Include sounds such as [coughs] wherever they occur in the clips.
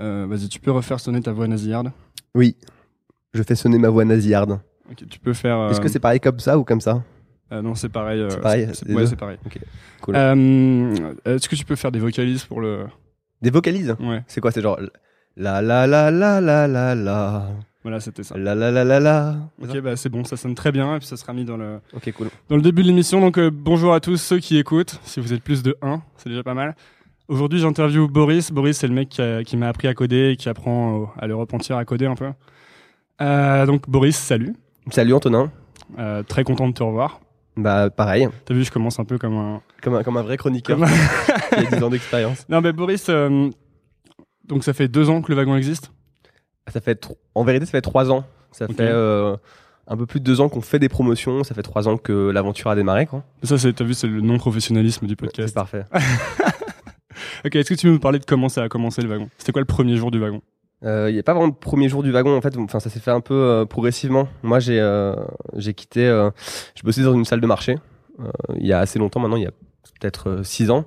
Euh, Vas-y, tu peux refaire sonner ta voix nasillarde Oui. Je fais sonner ma voix nasillarde. Ok, tu peux faire. euh, Est-ce que c'est pareil comme ça ou comme ça? Euh, non, c'est pareil. euh, C'est pareil, c'est- les Ouais, deux c'est pareil. Ok, cool. Euh, Est-ce que tu peux faire des vocalises pour le. Des vocalises? Ouais, C'est quoi C'est genre la la la la la la la voilà, c'était ça. la la la la la. Ok, bah c'est bon, ça sonne très bien et puis ça sera mis dans le, Ok, cool. dans le début de l'émission. Donc euh, bonjour à tous ceux qui écoutent. Si vous êtes plus de 1, c'est déjà pas mal. Aujourd'hui, j'interviewe Boris. Boris, c'est le mec qui, m'a appris à coder et qui apprend à l'Europe entière à coder un peu. Euh, donc Boris, salut. Salut Antonin. Euh, très content de te revoir. Bah pareil, T'as vu, je commence un peu comme un. comme un, comme un vrai chroniqueur Comme qui [laughs] a 10 ans d'expérience. Non, mais Boris, euh, donc ça fait deux ans que le wagon existe? Ça fait en vérité ça fait 3 ans. Ça fait un peu plus de 2 ans qu'on fait des promotions. Ça fait 3 ans que l'aventure a démarré. Quoi. Ça, c'est, t'as vu, c'est le non-professionnalisme du C'est podcast. parfait. [laughs] Ok, est-ce que tu veux nous parler de comment ça a commencé le wagon? C'était quoi le premier jour du wagon? Il n'y a pas vraiment de premier jour du wagon en fait. Enfin, ça s'est fait un peu euh, progressivement. Moi, j'ai euh, j'ai quitté. euh, je bossais dans une salle de marché euh, il y a assez longtemps maintenant. Il y a peut-être 6 ans.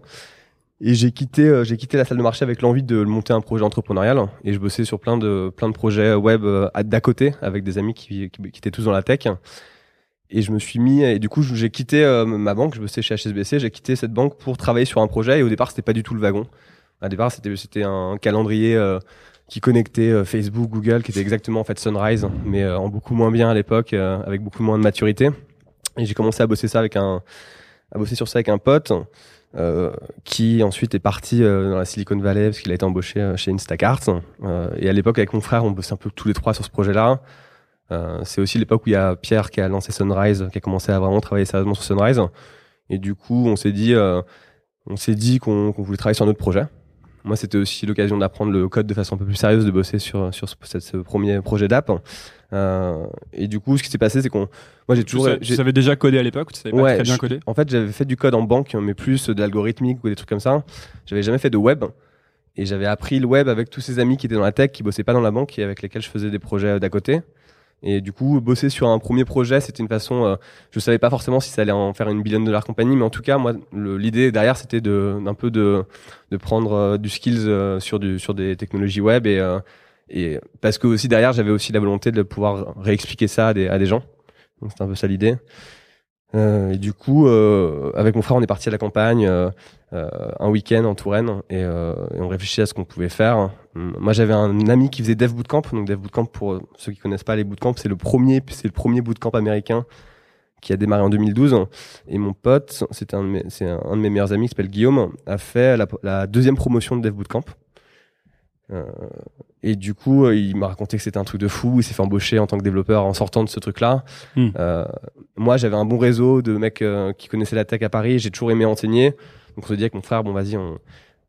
Et j'ai quitté, euh, j'ai quitté la salle de marché avec l'envie de monter un projet entrepreneurial. Et je bossais sur plein de plein de projets web euh, d'à côté avec des amis qui, qui étaient tous dans la tech. Et je me suis mis et du coup j'ai quitté euh, ma banque. Je bossais chez HSBC. J'ai quitté cette banque pour travailler sur un projet. Et au départ c'était pas du tout le wagon. Au départ c'était un calendrier. euh, qui connectait euh, Facebook, Google, qui était exactement en fait Sunrise, mais en beaucoup moins bien à l'époque, avec beaucoup moins de maturité. Et j'ai commencé à bosser ça avec un, à bosser sur ça avec un pote, qui ensuite est parti dans la Silicon Valley parce qu'il a été embauché chez Instacart. Et à l'époque avec mon frère, on bossait un peu tous les trois sur ce projet-là. Euh, c'est aussi l'époque où il y a Pierre qui a lancé Sunrise, qui a commencé à vraiment travailler sérieusement sur Sunrise. Et du coup, on s'est dit, euh, on s'est dit qu'on voulait travailler sur un autre projet. Moi, c'était aussi l'occasion d'apprendre le code de façon un peu plus sérieuse, de bosser sur sur ce, premier projet d'app. Euh, et du coup, ce qui s'est passé, c'est qu'on, moi, j'ai toujours, tu savais déjà coder à l'époque ou tu savais pas Ouais, très bien coder? en fait, j'avais fait du code en banque, mais plus de l'algorithmique ou des trucs comme ça. J'avais jamais fait de web. Et j'avais appris le web avec tous ces amis qui étaient dans la tech, qui bossaient pas dans la banque et avec lesquels je faisais des projets d'à côté. Et du coup, bosser sur un premier projet, c'était une façon. euh, je savais pas forcément si ça allait en faire une billion dollar compagnie, mais en tout cas, moi, l'idée derrière, c'était de d'un peu de de prendre euh, du skills euh, sur du sur des technologies web et euh, et parce que aussi derrière, j'avais aussi la volonté de pouvoir réexpliquer ça à des à des gens. Donc c'était un peu ça l'idée. Euh, et du coup, euh, avec mon frère, on est parti à la campagne euh, un week-end en Touraine et, on réfléchissait à ce qu'on pouvait faire. Moi, j'avais un ami qui faisait Dev Bootcamp. Donc, Dev Bootcamp, pour ceux qui connaissent pas les bootcamps, c'est le premier, c'est le premier bootcamp américain qui a démarré en 2012. Et mon pote, c'est un, de mes meilleurs amis qui s'appelle Guillaume, a fait la, la deuxième promotion de Dev Bootcamp. Euh, et du coup, euh, il m'a raconté que c'était un truc de fou. Il s'est fait embaucher en tant que développeur en sortant de ce truc-là. Hmm. Euh, moi, j'avais un bon réseau de mecs euh, qui connaissaient la tech à Paris. J'ai toujours aimé enseigner. Donc, on se dit avec mon frère, bon, vas-y, on,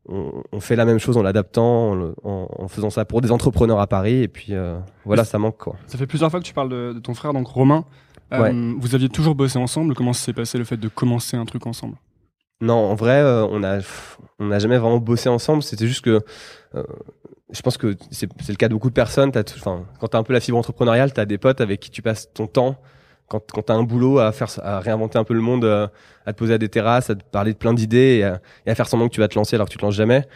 on, on fait la même chose en l'adaptant, en, le- en, en faisant ça pour des entrepreneurs à Paris. Et puis, euh, voilà, ça manque, quoi. Ça fait plusieurs fois que tu parles de, de ton frère, donc Romain. Ouais. Vous aviez toujours bossé ensemble. Comment s'est passé le fait de commencer un truc ensemble? Non, en vrai, on a, on n'a jamais vraiment bossé ensemble. C'était juste que, je pense que c'est le cas de beaucoup de personnes. Enfin, quand t'as un peu la fibre entrepreneuriale, t'as des potes avec qui tu passes ton temps. Quand, quand t'as un boulot à faire, à réinventer un peu le monde, euh, à te poser à des terrasses, à te parler de plein d'idées et, à- faire semblant que tu vas te lancer alors que tu te lances jamais.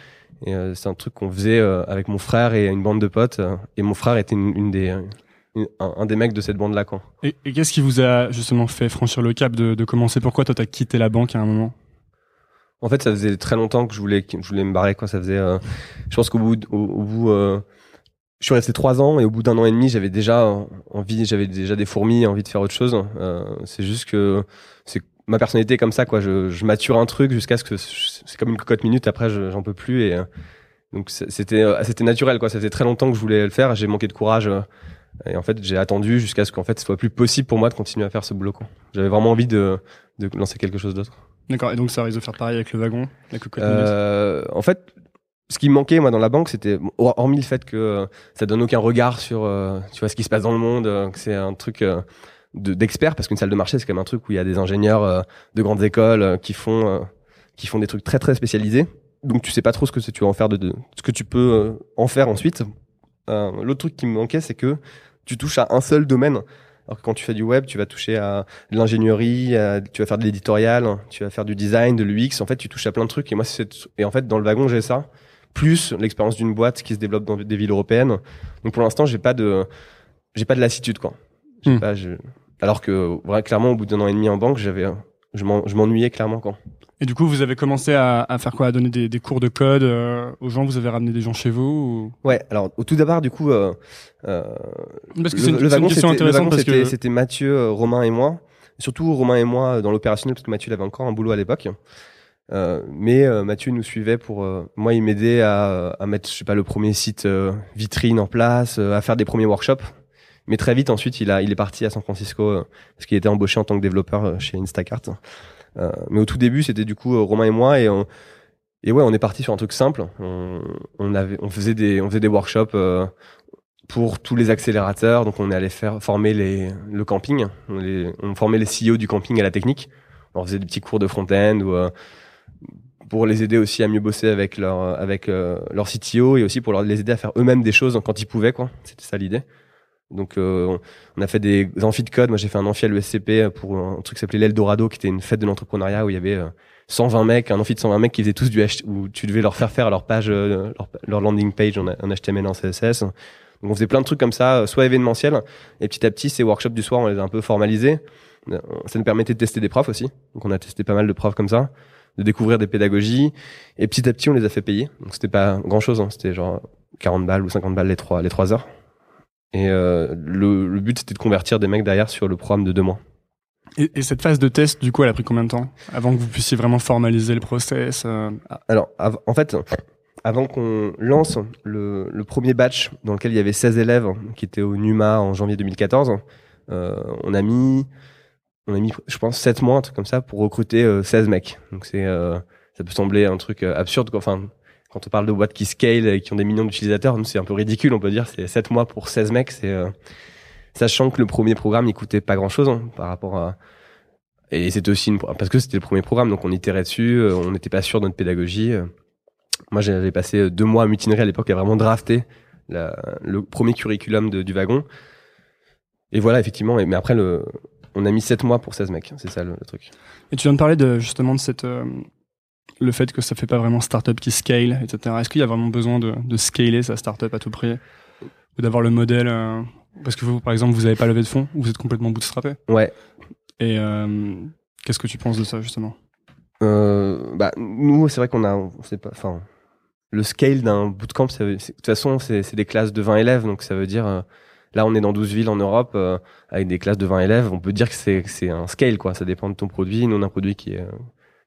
Euh, c'est un truc qu'on faisait euh, avec mon frère et une bande de potes. euh, et mon frère était une, des, un, des mecs de cette bande-là. Et, qu'est-ce qui vous a justement fait franchir le cap de commencer? Pourquoi toi t'as quitté la banque à un moment? En fait, ça faisait très longtemps que je voulais, que je voulais me barrer. Quoi. Ça faisait, euh, je pense qu'au bout, au, bout, euh, je suis resté trois ans et au bout d'un an et demi, j'avais déjà envie, j'avais déjà des fourmis, envie de faire autre chose. Euh, c'est juste que c'est ma personnalité comme ça, quoi. Je, je mature un truc jusqu'à ce que c'est comme une cocotte minute. Après, je- j'en peux plus et euh, donc c'était, euh, c'était naturel, quoi. Ça faisait très longtemps que je voulais le faire. J'ai manqué de courage. euh, et en fait, j'ai attendu jusqu'à ce qu'en fait, ce soit plus possible pour moi de continuer à faire ce boulot. J'avais vraiment envie de, de lancer quelque chose d'autre. D'accord. Et donc ça risque de faire pareil avec le wagon, Euh, en fait, ce qui me manquait moi dans la banque, c'était hormis le fait que euh, ça donne aucun regard sur euh, tu vois ce qui se passe dans le monde, que c'est un truc de- d'expert parce qu'une salle de marché c'est quand même un truc où il y a des ingénieurs de grandes écoles qui font qui font des trucs très très spécialisés. Donc tu sais pas trop ce que tu vas en faire de, ce que tu peux en faire ensuite. L'autre truc qui me manquait, c'est que tu touches à un seul domaine. Alors que quand tu fais du web, tu vas toucher à de l'ingénierie, tu vas faire de l'éditorial, tu vas faire du design, de l'UX. En fait, tu touches à plein de trucs. Et moi, c'est et en fait dans le wagon, j'ai ça. plus l'expérience d'une boîte qui se développe dans des villes européennes. Donc pour l'instant, j'ai pas de, j'ai pas de lassitude quoi. Hmm. pas, je- Alors que vrai, clairement, au bout d'un an et demi en banque, j'avais, je m'en- je m'ennuyais clairement quoi. Et du coup, vous avez commencé à, à faire quoi? À donner des, des cours de code euh, aux gens? Vous avez ramené des gens chez vous Ouais. Alors au tout d'abord, du coup, euh, euh. Parce que le, c'est une, le wagon, c'était, le intéressante wagon, parce c'était, que c'était Mathieu, euh, Romain et moi. Surtout Romain et moi euh, dans l'opérationnel parce que Mathieu il avait encore un boulot à l'époque. Euh, mais euh, Mathieu nous suivait pour euh, moi il m'aidait à, à mettre je sais pas le premier site euh, vitrine en place euh, à faire des premiers workshops mais très vite ensuite il a il est parti à San Francisco euh, parce qu'il était embauché en tant que développeur euh, chez Instacart Euh, mais au tout début c'était du coup euh, Romain et moi et on, ouais on est parti sur un truc simple. On, faisait des on faisait des workshops euh, pour tous les accélérateurs. Donc on est allé faire former les le camping. On, formait les CEO du camping à la technique. On faisait des petits cours de front-end ou euh, pour les aider aussi à mieux bosser avec leur avec euh, CTO et aussi pour les aider à faire eux-mêmes des choses quand ils pouvaient c'était ça l'idée donc euh, on- a fait des amphis de code. Moi j'ai fait un amphi à l'ESCP pour un truc qui s'appelait l'Eldorado qui était une fête de l'entrepreneuriat où il y avait euh, 120 mecs un amphi de 120 mecs qui faisaient tous du H où tu devais leur faire faire leur page euh, leur, landing page en, HTML en CSS donc on faisait plein de trucs comme ça euh, soit événementiels et petit à petit ces workshops du soir on les a un peu formalisés. Euh, ça nous permettait de tester des profs aussi. Donc on a testé pas mal de profs comme ça de découvrir des pédagogies et petit à petit on les a fait payer. Donc c'était pas grand chose hein. c'était genre 40 balles ou 50 balles les trois les trois heures et euh, le, le but c'était de convertir des mecs derrière sur le programme de deux mois et, et cette phase de test, du coup, elle a pris combien de temps avant que vous puissiez vraiment formaliser le process euh, alors en fait avant qu'on lance le, le premier batch dans lequel il y avait 16 élèves qui étaient au NUMA en janvier 2014 euh, on a mis on a mis je pense 7 mois un truc comme ça pour recruter euh, 16 mecs donc c'est ça peut sembler un truc absurde quoi. enfin quand on parle de boîtes qui scale et qui ont des millions d'utilisateurs c'est un peu ridicule on peut dire. C'est 7 mois pour 16 mecs euh, sachant que le premier programme il coûtait pas grand chose par rapport à et c'était aussi une... parce que c'était le premier programme donc on itérait dessus euh, on n'était pas sûr de notre pédagogie euh. moi j'avais passé euh, deux mois à mutinerie à l'époque à vraiment drafter le premier curriculum du wagon. Et voilà effectivement mais après on a mis 7 mois pour 16 mecs c'est ça le, le truc. Et tu viens de parler de justement de cette euh, le fait que ça fait pas vraiment startup qui scale, etc. Est-ce qu'il y a vraiment besoin de, de scaler sa startup à tout prix ou d'avoir le modèle euh, Parce que vous, par exemple, vous avez pas levé de fonds, vous êtes complètement bootstrappé. ouais Et euh, qu'est-ce que tu penses de ça justement? Euh, bah, nous, c'est vrai qu'on a, on sait pas, enfin, le scale d'un bootcamp, ça veut- c'est- de toute façon, c'est des classes de 20 élèves, donc ça veut dire, là, on est dans 12 villes en Europe, euh, avec des classes de 20 élèves, on peut dire que c'est un scale, quoi. Ça dépend de ton produit. Nous, on a un produit qui est,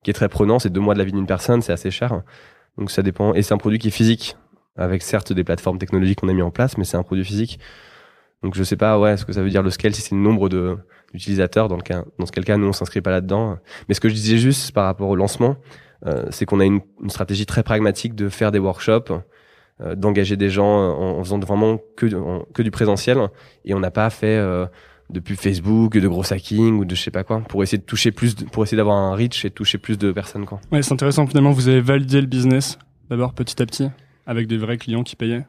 qui est très prenant, c'est deux mois de la vie d'une personne, c'est assez cher. Donc ça dépend, et c'est un produit qui est physique, avec certes des plateformes technologiques qu'on a mis en place, mais c'est un produit physique. Donc je sais pas, ouais, ce que ça veut dire le scale, si c'est le nombre d'utilisateurs, dans le cas, dans ce cas, nous, on s'inscrit pas là-dedans. Mais ce que je disais juste par rapport au lancement, euh, c'est qu'on a une, stratégie très pragmatique de faire des workshops, euh, d'engager des gens en, en faisant vraiment que, que du présentiel, et on n'a pas fait euh, de pub Facebook, de gros hacking ou de je sais pas quoi, pour essayer de toucher plus, de- pour essayer d'avoir un reach et de toucher plus de personnes quoi. Ouais, c'est intéressant. Finalement, vous avez validé le business d'abord petit à petit avec des vrais clients qui payaient.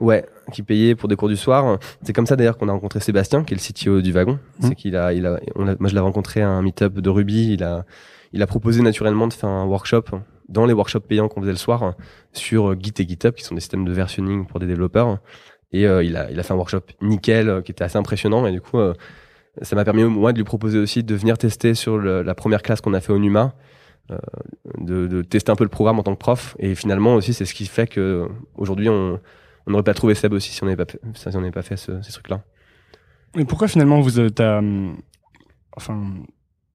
Ouais, qui payait pour des cours du soir. C'est comme ça d'ailleurs qu'on a rencontré Sébastien, qui est le CTO du wagon. Mhm. C'est qu'il a, il a, on a- moi je l'ai rencontré à un meet-up de Ruby. Il a, il a proposé naturellement de faire un workshop dans les workshops payants qu'on faisait le soir sur Git et GitHub, qui sont des systèmes de versionning pour des développeurs. Et euh, il a, il a fait un workshop nickel, euh, qui était assez impressionnant. Et du coup, euh, ça m'a permis moi de lui proposer aussi de venir tester sur le- la première classe qu'on a fait au Numa. euh, de, de tester un peu le programme en tant que prof et finalement aussi c'est ce qui fait que aujourd'hui on, n'aurait pas trouvé Seb aussi si on n'avait pas fait, si on n'avait pas fait ce- ces trucs-là. Et pourquoi finalement vous êtes à, enfin,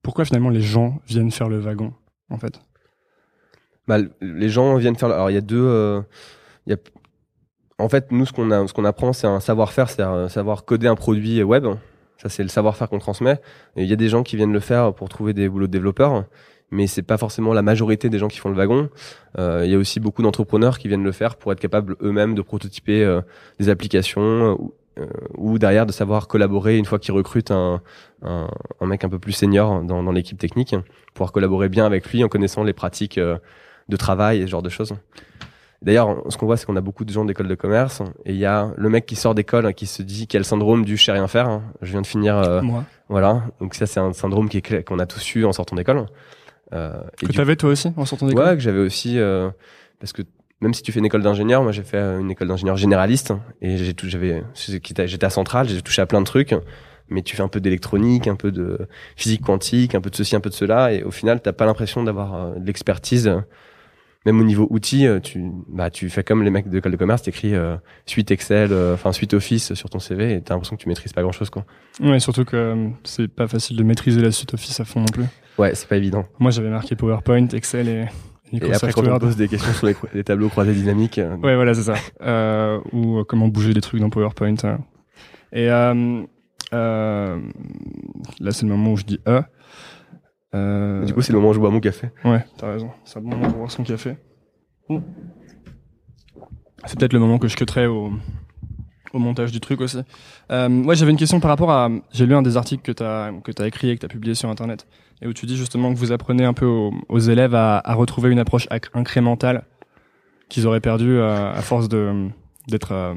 pourquoi finalement les gens viennent faire le wagon en fait? Bah, les gens viennent faire. Alors il y a deux. euh, il y a... En fait, nous ce qu'on a, ce qu'on apprend, c'est un savoir-faire, c'est un savoir coder un produit web. Ça c'est le savoir-faire qu'on transmet. Et il y a des gens qui viennent le faire pour trouver des boulots de développeurs, mais c'est pas forcément la majorité des gens qui font le wagon. Euh, il y a aussi beaucoup d'entrepreneurs qui viennent le faire pour être capables eux-mêmes de prototyper euh, des applications. euh, ou- euh, ou derrière de savoir collaborer une fois qu'ils recrutent un, un, un mec un peu plus senior dans, dans l'équipe technique, pouvoir collaborer bien avec lui en connaissant les pratiques euh, de travail et ce genre de choses. D'ailleurs, ce qu'on voit, c'est qu'on a beaucoup de gens d'école de commerce et il y a le mec qui sort d'école hein, qui se dit le syndrome du je sais rien faire. hein. Je viens de finir, euh, Moi. voilà. Donc ça, c'est un syndrome qui qu'on a tous eu en sortant d'école. Euh, Que t'avais toi aussi en sortant d'école? Ouais, que j'avais aussi euh, parce que même si tu fais une école d'ingénieur, moi j'ai fait euh, une école d'ingénieur généraliste et j'ai tout, j'avais, j'étais à Centrale, j'ai touché à plein de trucs, mais tu fais un peu d'électronique, un peu de physique quantique, un peu de ceci, un peu de cela, et au final t'as pas l'impression d'avoir euh, de l'expertise. Même au niveau outils, euh, tu, bah, tu fais comme les mecs de l'école de commerce, t'écris euh, suite Excel, enfin suite Office sur ton CV, et t'as l'impression que tu maîtrises pas grand chose, quoi. Ouais, surtout que c'est pas facile de maîtriser la suite Office à fond non plus. Ouais, c'est pas évident. Moi, j'avais marqué PowerPoint, Excel et et après, quand on pose des questions sur les, tableaux croisés dynamiques. Euh, ouais, voilà, c'est ça. Euh, ou euh, comment bouger des trucs dans PowerPoint. Hein. Et euh, euh, là, c'est le moment où je dis E. Euh, du coup, c'est le moment où je bois mon café. Ouais, t'as raison. C'est le moment pour boire son café. C'est peut-être le moment que je cutterai au, au montage du truc aussi. Euh, ouais, j'avais une question par rapport à. J'ai lu un des articles que tu as, que as écrit et que tu as publié sur Internet, et où tu dis justement que vous apprenez un peu aux, élèves à, à, retrouver une approche incrémentale qu'ils auraient perdu euh, à, force de d'être euh,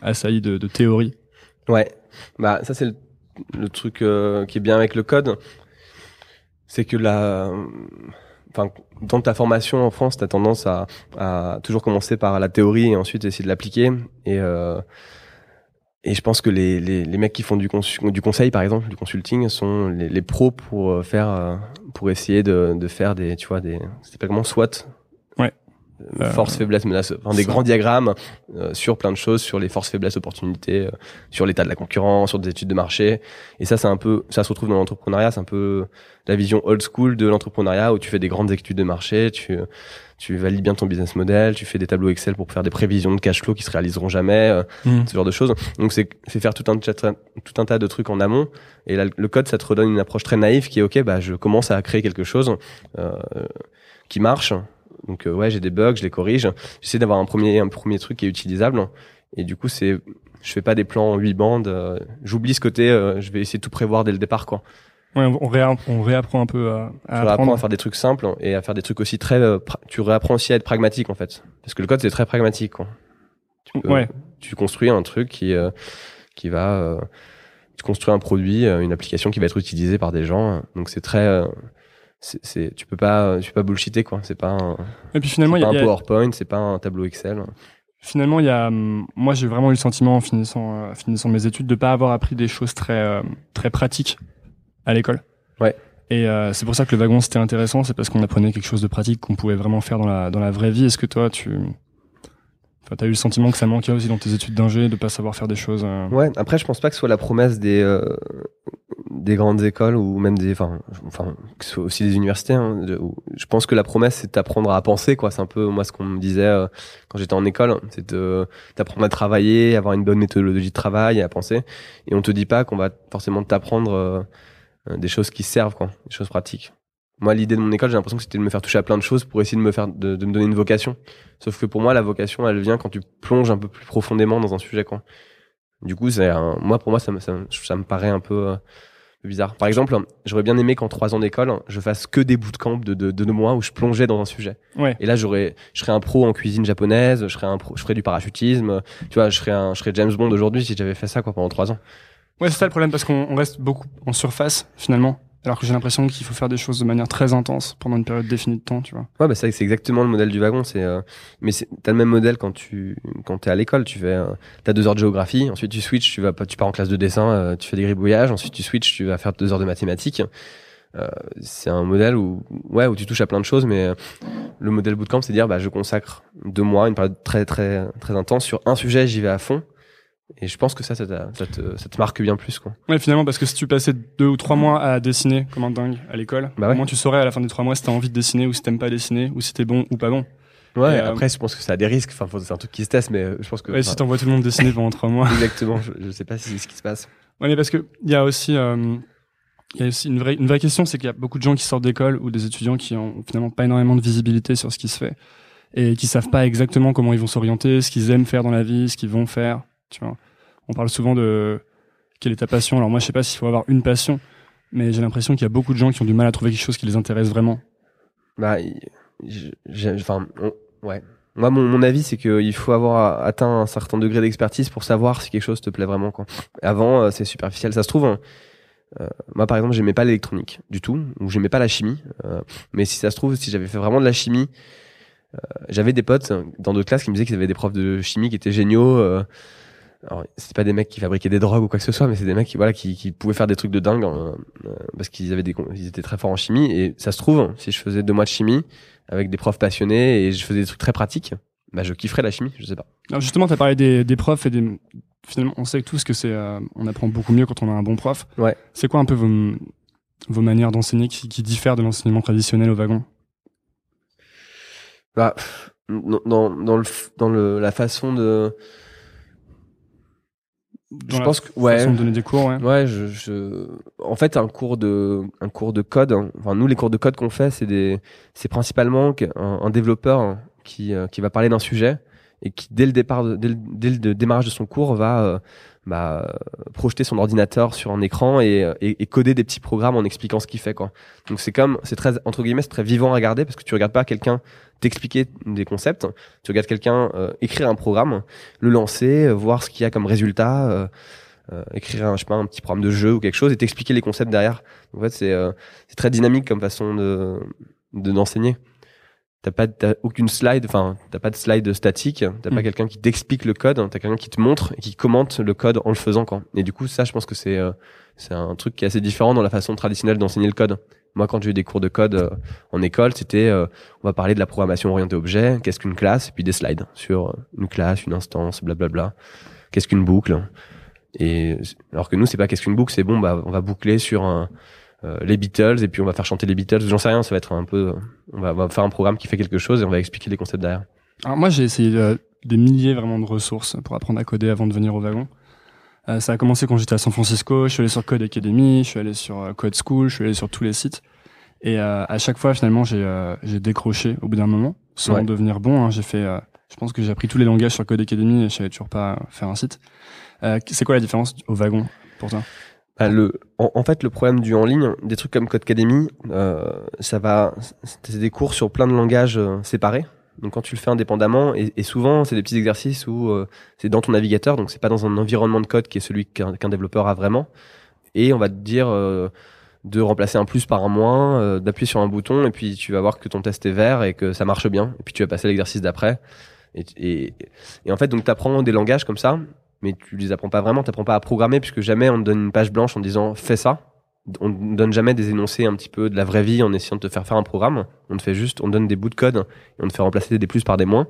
assaillis de, de théorie. Ouais, bah ça c'est le, le, truc euh, qui est bien avec le code, c'est que la enfin, dans ta formation en France, tu as tendance à, à, toujours commencer par la théorie et ensuite essayer de l'appliquer. Et, euh, et je pense que les, les, les mecs qui font du, conseil, par exemple, du consulting, sont les, pros pour euh, faire, euh, pour essayer de, de faire des, tu vois, des, c'était pas comment SWOT. Euh, force, faiblesse, menace, enfin, des grands diagrammes euh, sur plein de choses, sur les forces, faiblesses, opportunités, euh, sur l'état de la concurrence, sur des études de marché. Et ça, c'est un peu, ça se retrouve dans l'entrepreneuriat, c'est un peu la vision old school de l'entrepreneuriat où tu fais des grandes études de marché, tu tu valides bien ton business model, tu fais des tableaux Excel pour faire des prévisions de cash flow qui se réaliseront jamais, mmh. ce genre de choses. Donc c'est faire tout un tout un tas de trucs en amont. Et là, le code, ça te redonne une approche très naïve qui est ok, bah je commence à créer quelque chose euh, qui marche donc euh, ouais, j'ai des bugs, je les corrige. J'essaie d'avoir un premier un premier truc qui est utilisable. Et du coup, c'est je fais pas des plans en 8 bandes. Euh, j'oublie ce côté. Euh, je vais essayer de tout prévoir dès le départ, quoi. Ouais, on, on réapprend un peu à, à à faire des trucs simples et à faire des trucs aussi très. tu réapprends aussi à être pragmatique en fait, parce que le code c'est très pragmatique. Quoi. Tu, ouais. tu construis un truc qui qui va. tu construis un produit, une application qui va être utilisée par des gens. Donc c'est très c'est tu peux pas tu peux pas bullshiter quoi. C'est pas un, et puis finalement il y a, un PowerPoint c'est pas un tableau Excel. Finalement il y a moi j'ai vraiment eu le sentiment en finissant euh, finissant mes études de pas avoir appris des choses très euh, très pratiques à l'école. Ouais. Et euh, c'est pour ça que le wagon c'était intéressant. C'est parce qu'on apprenait quelque chose de pratique qu'on pouvait vraiment faire dans la dans la vraie vie. Est-ce que toi tu Enfin, t'as eu le sentiment que ça manquait aussi dans tes études d'ingé de pas savoir faire des choses. Ouais. Après, je pense pas que ce soit la promesse des des grandes écoles ou même des, enfin, enfin, aussi des universités. Hein, je pense que la promesse, c'est d'apprendre à penser, quoi. C'est un peu moi ce qu'on me disait euh, quand j'étais en école, c'est de d'apprendre à travailler, avoir une bonne méthodologie de travail et à penser. Et on te dit pas qu'on va forcément t'apprendre euh, euh, des choses qui servent, quoi, des choses pratiques. Moi, l'idée de mon école, j'ai l'impression que c'était de me faire toucher à plein de choses pour essayer de me faire, de, de me donner une vocation. Sauf que pour moi, la vocation, elle vient quand tu plonges un peu plus profondément dans un sujet, quoi. Du coup, c'est moi, pour moi, ça me, ça, ça me paraît un peu bizarre. Par exemple, j'aurais bien aimé qu'en trois ans d'école, je fasse que des bootcamps de, de, de deux mois où je plongeais dans un sujet. Ouais. Et là, j'aurais, je serais un pro en cuisine japonaise, je serais un pro, je ferais du parachutisme. Tu vois, je serais un, je serais James Bond aujourd'hui si j'avais fait ça quoi pendant trois ans. Ouais, c'est ça le problème parce qu'on reste beaucoup en surface finalement. Alors que j'ai l'impression qu'il faut faire des choses de manière très intense pendant une période définie de temps, tu vois. Ouais, bah c'est exactement le modèle du wagon. C'est, euh... mais t'as le même modèle quand tu quand t'es à l'école. Tu fais, euh... t'as deux heures de géographie, ensuite tu switches, tu vas tu pars en classe de dessin, euh, tu fais des gribouillages, ensuite tu switches, tu vas faire deux heures de mathématiques. Euh, c'est un modèle où ouais où tu touches à plein de choses, mais le modèle bootcamp, c'est dire bah je consacre deux mois, une période très très très intense sur un sujet, j'y vais à fond et je pense que ça, ça, ça, te, ça te marque bien plus, quoi. Ouais, finalement, parce que si tu passais deux ou trois mois à dessiner comme un dingue à l'école, bah ouais. au moins tu saurais à la fin des trois mois si t'as envie de dessiner ou si t'aimes pas dessiner ou si t'es bon ou pas bon. Ouais, euh, après, je pense que ça a des risques. Enfin, c'est un truc qui se teste, mais je pense que. Ouais, si t'envoies tout le monde dessiner pendant trois mois. [laughs] Exactement. Je, je, sais pas si c'est ce qui se passe. Ouais, mais parce que il y a aussi, euh, il y a aussi une vraie, une vraie question, c'est qu'il y a beaucoup de gens qui sortent d'école ou des étudiants qui ont finalement pas énormément de visibilité sur ce qui se fait et qui savent pas exactement comment ils vont s'orienter, ce qu'ils aiment faire dans la vie, ce qu'ils vont faire, On parle souvent de quelle est ta passion. Alors moi, je sais pas s'il faut avoir une passion, mais j'ai l'impression qu'il y a beaucoup de gens qui ont du mal à trouver quelque chose qui les intéresse vraiment. Bah, enfin, ouais. Moi, mon, avis, c'est qu'il faut avoir atteint un certain degré d'expertise pour savoir si quelque chose te plaît vraiment. Avant, euh, c'est superficiel. Ça se trouve. Hein, euh, moi, par exemple, j'aimais pas l'électronique du tout, ou j'aimais pas la chimie. Euh, mais si ça se trouve, si j'avais fait vraiment de la chimie, j'avais des potes dans d'autres classes qui me disaient qu'ils avaient des profs de chimie qui étaient géniaux. Alors, c'est pas des mecs qui fabriquaient des drogues ou quoi que ce soit, mais c'est des mecs qui, voilà, qui, qui pouvaient faire des trucs de dingue euh, parce qu'ils avaient des, ils étaient très forts en chimie. Et ça se trouve, si je faisais deux mois de chimie avec des profs passionnés et je faisais des trucs très pratiques, bah, je kifferais la chimie, je sais pas. Alors justement, tu as parlé des, des profs et des, finalement, on sait tous que c'est, euh, on apprend beaucoup mieux quand on a un bon prof. Ouais. C'est quoi un peu vos, vos manières d'enseigner qui, qui diffèrent de l'enseignement traditionnel au wagon? Bah, dans, dans, le, dans le, la façon de, je pense que ouais. façon de donner des cours ouais. Ouais je, je... en fait un cours de un cours de code hein, enfin nous les cours de code qu'on fait c'est des c'est principalement un, un développeur qui euh, qui va parler d'un sujet et qui dès le départ dès, le, dès le démarrage de son cours va euh, bah, projeter son ordinateur sur un écran et, et, coder des petits programmes en expliquant ce qu'il fait quoi. Donc c'est comme c'est très entre guillemets c'est très vivant à regarder parce que tu regardes pas quelqu'un t'expliquer des concepts, tu regardes quelqu'un euh, écrire un programme, le lancer, euh, voir ce qu'il y a comme résultat, euh, euh, écrire un je sais pas un petit programme de jeu ou quelque chose et t'expliquer les concepts derrière. En fait c'est c'est très dynamique comme façon de d'enseigner t'as pas t'as aucune slide enfin t'as pas de slide statique t'as pas mm. quelqu'un qui t'explique le code t'as quelqu'un qui te montre et qui commente le code en le faisant quoi. Et du coup ça je pense que c'est euh, c'est un truc qui est assez différent dans la façon traditionnelle d'enseigner le code. Moi quand j'ai eu des cours de code euh, en école c'était euh, on va parler de la programmation orientée objet qu'est-ce qu'une classe et puis des slides sur une classe une instance blablabla. Qu'est-ce qu'une boucle? Et alors que nous c'est pas qu'est-ce qu'une boucle c'est bon bah on va boucler sur un euh, les Beatles et puis on va faire chanter les Beatles. J'en sais rien, ça va être un peu. On va, on va, faire un programme qui fait quelque chose et on va expliquer les concepts derrière. Alors moi j'ai essayé euh, des milliers vraiment de ressources pour apprendre à coder avant de venir au wagon. Euh, ça a commencé quand j'étais à San Francisco. Je suis allé sur Code Academy, je suis allé sur Code School, je suis allé sur tous les sites. Et à chaque fois finalement j'ai j'ai décroché au bout d'un moment sans devenir bon. Hein. J'ai fait. je pense que j'ai appris tous les langages sur Code Academy et je savais toujours pas faire un site. c'est quoi la différence au wagon pour toi? Le, en, fait, le problème du en ligne, des trucs comme Codecademy, euh, ça va, c'est des cours sur plein de langages euh, séparés. Donc quand tu le fais indépendamment, et, souvent c'est des petits exercices où euh, c'est dans ton navigateur, donc c'est pas dans un environnement de code qui est celui qu'un développeur a vraiment. Et on va te dire euh, de remplacer un plus par un moins, d'appuyer sur un bouton, et puis tu vas voir que ton test est vert et que ça marche bien. Et puis tu vas passer l'exercice d'après. Et, et, et, en fait, donc tu apprends des langages comme ça, mais tu les apprends pas vraiment, tu apprends pas à programmer puisque jamais on te donne une page blanche en disant fais ça. On ne donne jamais des énoncés un petit peu de la vraie vie en essayant de te faire faire un programme. On te fait juste, on te donne des bouts de code et on te fait remplacer des plus par des moins.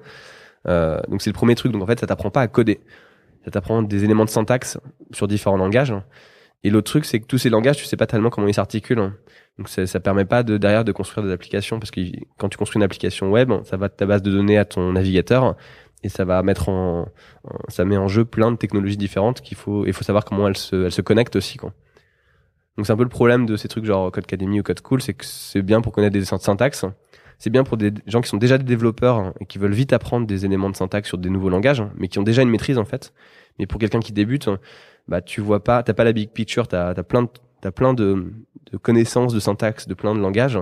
Euh, donc c'est le premier truc. Donc en fait, ça t'apprend pas à coder. Ça t'apprend des éléments de syntaxe sur différents langages. Et l'autre truc, c'est que tous ces langages, tu sais pas tellement comment ils s'articulent. Donc ça, ça permet pas de derrière de construire des applications parce que quand tu construis une application web, ça va de ta base de données à ton navigateur et ça va mettre en, ça met en jeu plein de technologies différentes qu'il faut il faut savoir comment elles se elles se connectent aussi quoi. Donc c'est un peu le problème de ces trucs genre Code Academy ou Code Cool, c'est que c'est bien pour connaître des syntaxes, c'est bien pour des gens qui sont déjà des développeurs et qui veulent vite apprendre des éléments de syntaxe sur des nouveaux langages, mais qui ont déjà une maîtrise en fait. Mais pour quelqu'un qui débute, bah tu vois pas, t'as pas la big picture, t'as as plein de, t'as plein de connaissances de syntaxe de plein de langages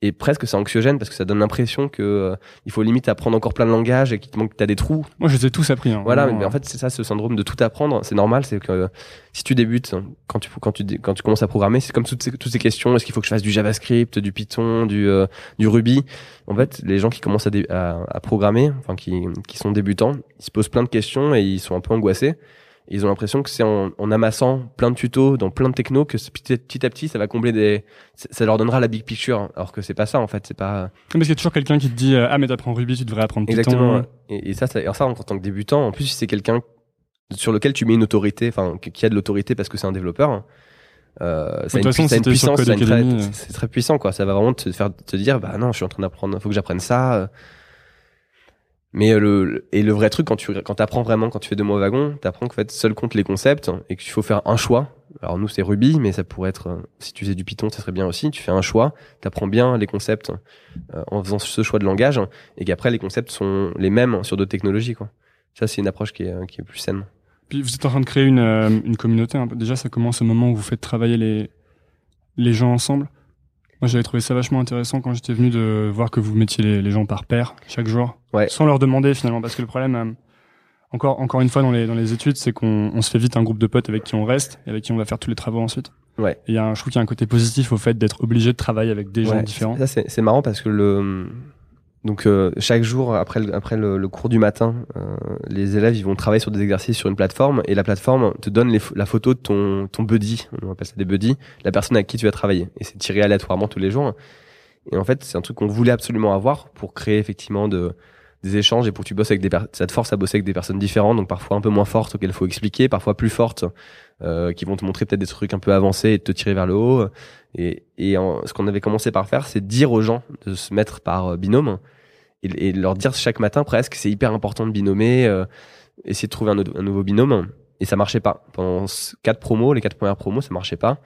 et presque c'est anxiogène parce que ça donne l'impression que euh, il faut limite apprendre encore plein de langages et qu'il te manque t'as des trous. Moi je les ai tous appris. Hein, voilà, mais, en fait c'est ça ce syndrome de tout apprendre, c'est normal, c'est que euh, si tu débutes quand tu quand tu quand tu commences à programmer, c'est comme toutes ces toutes ces questions, est-ce qu'il faut que je fasse du JavaScript, du Python, du euh, du Ruby? En fait, les gens qui commencent à, à, à programmer, enfin qui qui sont débutants, ils se posent plein de questions et ils sont un peu angoissés ils ont l'impression que c'est en, en, amassant plein de tutos dans plein de technos que petit, à petit ça va combler des ça leur donnera la big picture alors que c'est pas ça en fait c'est pas parce qu'il y a toujours quelqu'un qui te dit ah mais t'apprends Ruby tu devrais apprendre Python exactement et, et ça ça, ça en tant que débutant en plus si c'est quelqu'un sur lequel tu mets une autorité enfin qui a de l'autorité parce que c'est un développeur euh, ça, une, ça une puissance c'est très, puissant quoi. Ça va vraiment te faire te dire bah non je suis en train d'apprendre faut que j'apprenne ça mais euh, le et le vrai truc quand tu quand apprends vraiment quand tu fais deux mois wagon, t'apprends qu'en fait seul compte les concepts et qu'il faut faire un choix. Alors nous c'est Ruby, mais ça pourrait être euh, si tu faisais du Python, ça serait bien aussi. Tu fais un choix, t'apprends bien les concepts euh, en faisant ce choix de langage et qu'après les concepts sont les mêmes sur d'autres technologies quoi. Ça c'est une approche qui est qui est plus saine. Puis vous êtes en train de créer une une communauté. Déjà ça commence au moment où vous faites travailler les les gens ensemble. Moi, j'avais trouvé ça vachement intéressant quand j'étais venu de voir que vous mettiez les, les gens par paire chaque jour, ouais. sans leur demander finalement, parce que le problème, euh, encore encore une fois dans les dans les études, c'est qu'on on se fait vite un groupe de potes avec qui on reste et avec qui on va faire tous les travaux ensuite. Ouais. Et y a un, je trouve qu'il y a un côté positif au fait d'être obligé de travailler avec des gens différents. Ça c'est marrant parce que le Donc euh, chaque jour après le, après le, le cours du matin, euh, les élèves ils vont travailler sur des exercices sur une plateforme et la plateforme te donne les, la photo de ton ton buddy, on appelle ça des buddies, la personne avec qui tu vas travailler et c'est tiré aléatoirement tous les jours. Et en fait c'est un truc qu'on voulait absolument avoir pour créer effectivement de des échanges et pour que tu bosses avec des per- ça te force à bosser avec des personnes différentes donc parfois un peu moins fortes auxquelles il faut expliquer, parfois plus fortes euh, qui vont te montrer peut-être des trucs un peu avancés et te tirer vers le haut. Et, ce qu'on avait commencé par faire, c'est dire aux gens de se mettre par euh, binôme et, leur dire chaque matin presque c'est hyper important de binomer, euh, essayer de trouver un, nouveau binôme. Et ça marchait pas. Pendant quatre promos, les quatre premières promos, ça marchait pas.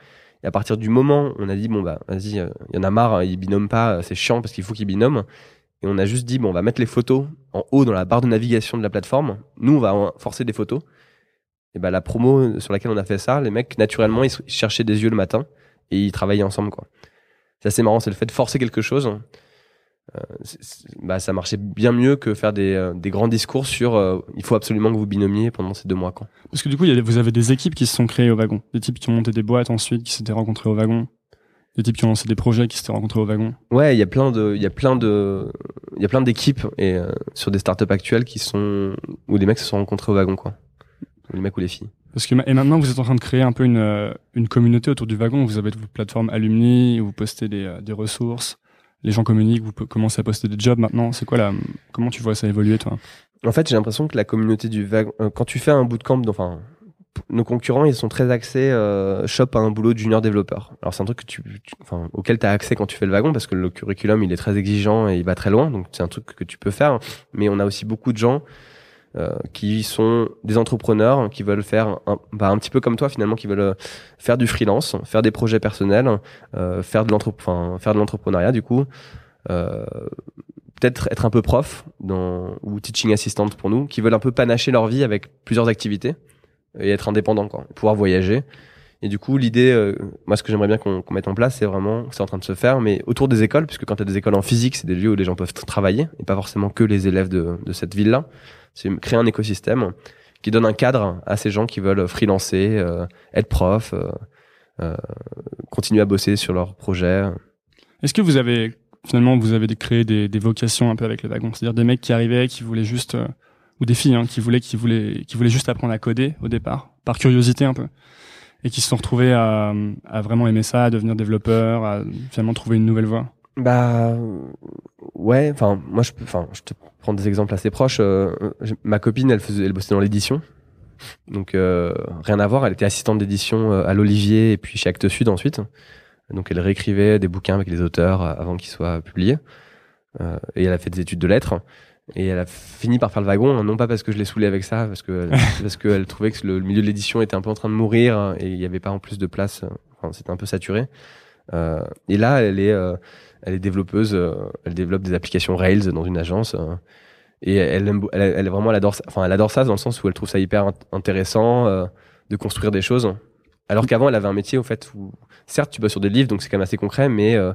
Et à partir du moment où on a dit bon bah vas-y, il y en a marre, hein, ils binôment pas, euh, c'est chiant parce qu'il faut qu'ils binôment. Et on a juste dit bon on va mettre les photos en haut dans la barre de navigation de la plateforme. Nous on va forcer des photos. Et ben la promo sur laquelle on a fait ça, les mecs naturellement ils cherchaient des yeux le matin et ils travaillaient ensemble quoi. C'est assez marrant, c'est le fait de forcer quelque chose. Euh, c'est- c'est- bah, ça marchait bien mieux que faire des, euh, des grands discours sur euh, il faut absolument que vous binomiez pendant ces deux mois quoi. Parce que du coup, il y a des- vous avez des équipes qui se sont créées au wagon. Des types qui ont monté des boîtes ensuite, qui s'étaient rencontrés au wagon. Des types qui ont lancé des projets, qui s'étaient rencontrés au wagon. Ouais, il y a plein de, il y a plein de, il y a plein d'équipes et euh, sur des startups actuelles qui sont où les mecs se sont rencontrés au wagon quoi. Les mecs ou les filles. Parce que et maintenant, vous êtes en train de créer un peu une, euh, une communauté autour du wagon. Vous avez votre plateforme alumni, vous postez des, euh, des ressources. Les gens communiquent, vous commencez à poster des jobs maintenant. C'est quoi la, comment tu vois ça évoluer, toi? En fait, j'ai l'impression que la communauté du wagon, euh, quand tu fais un bootcamp, enfin, nos concurrents, ils sont très axés euh, shop à un boulot junior développeur. Alors c'est un truc que tu, enfin, auquel tu as accès quand tu fais le wagon parce que le curriculum, il est très exigeant et il va très loin, donc c'est un truc que tu peux faire. Mais on a aussi beaucoup de gens qui sont des entrepreneurs qui veulent faire un, bah, un petit peu comme toi finalement, qui veulent euh, faire du freelance, faire des projets personnels, euh, faire de l'entrepreneuriat du coup. Euh, peut-être être un peu prof dans, ou teaching assistant pour nous, qui veulent un peu panacher leur vie avec plusieurs activités et être indépendant, quoi, pouvoir voyager. Et du coup, l'idée, euh, moi, ce que j'aimerais bien qu'on qu'on mette en place, c'est vraiment, c'est en train de se faire, mais autour des écoles, puisque quand tu as des écoles en physique, c'est des lieux où les gens peuvent travailler, et pas forcément que les élèves de, de cette ville-là. C'est créer un écosystème qui donne un cadre à ces gens qui veulent freelancer, euh, être prof, euh, euh, continuer à bosser sur leurs projets. Est-ce que vous avez, finalement, vous avez créé des, vocations un peu avec le wagon? C'est-à-dire des mecs qui arrivaient, qui voulaient juste, ou des filles, hein, qui voulaient, qui voulaient, qui voulaient juste apprendre à coder au départ, par curiosité un peu. Et qui se sont retrouvés à, à vraiment aimer ça, à devenir développeurs, à finalement trouver une nouvelle voie? Bah ouais, enfin moi je peux, enfin je te prends des exemples assez proches. euh, ma copine, elle faisait, elle bossait dans l'édition, donc euh, rien à voir. Elle était assistante d'édition euh, à l'Olivier et puis chez Actes Sud ensuite. Donc elle réécrivait des bouquins avec les auteurs avant qu'ils soient publiés. Euh, et elle a fait des études de lettres. Et elle a fini par faire le wagon, hein, non pas parce que je l'ai saoulée avec ça, parce que [laughs] parce qu'elle trouvait que le, milieu de l'édition était un peu en train de mourir hein, et il n'y avait pas en plus de place. Enfin, c'était un peu saturé. Et là, elle est elle est développeuse, euh, elle développe des applications Rails dans une agence. euh, et elle, aime, elle, elle vraiment, elle adore ça. Enfin, elle adore ça dans le sens où elle trouve ça hyper int- intéressant euh, de construire des choses. Alors qu'avant, elle avait un métier au fait où, certes, tu bosses sur des livres, donc c'est quand même assez concret, mais euh,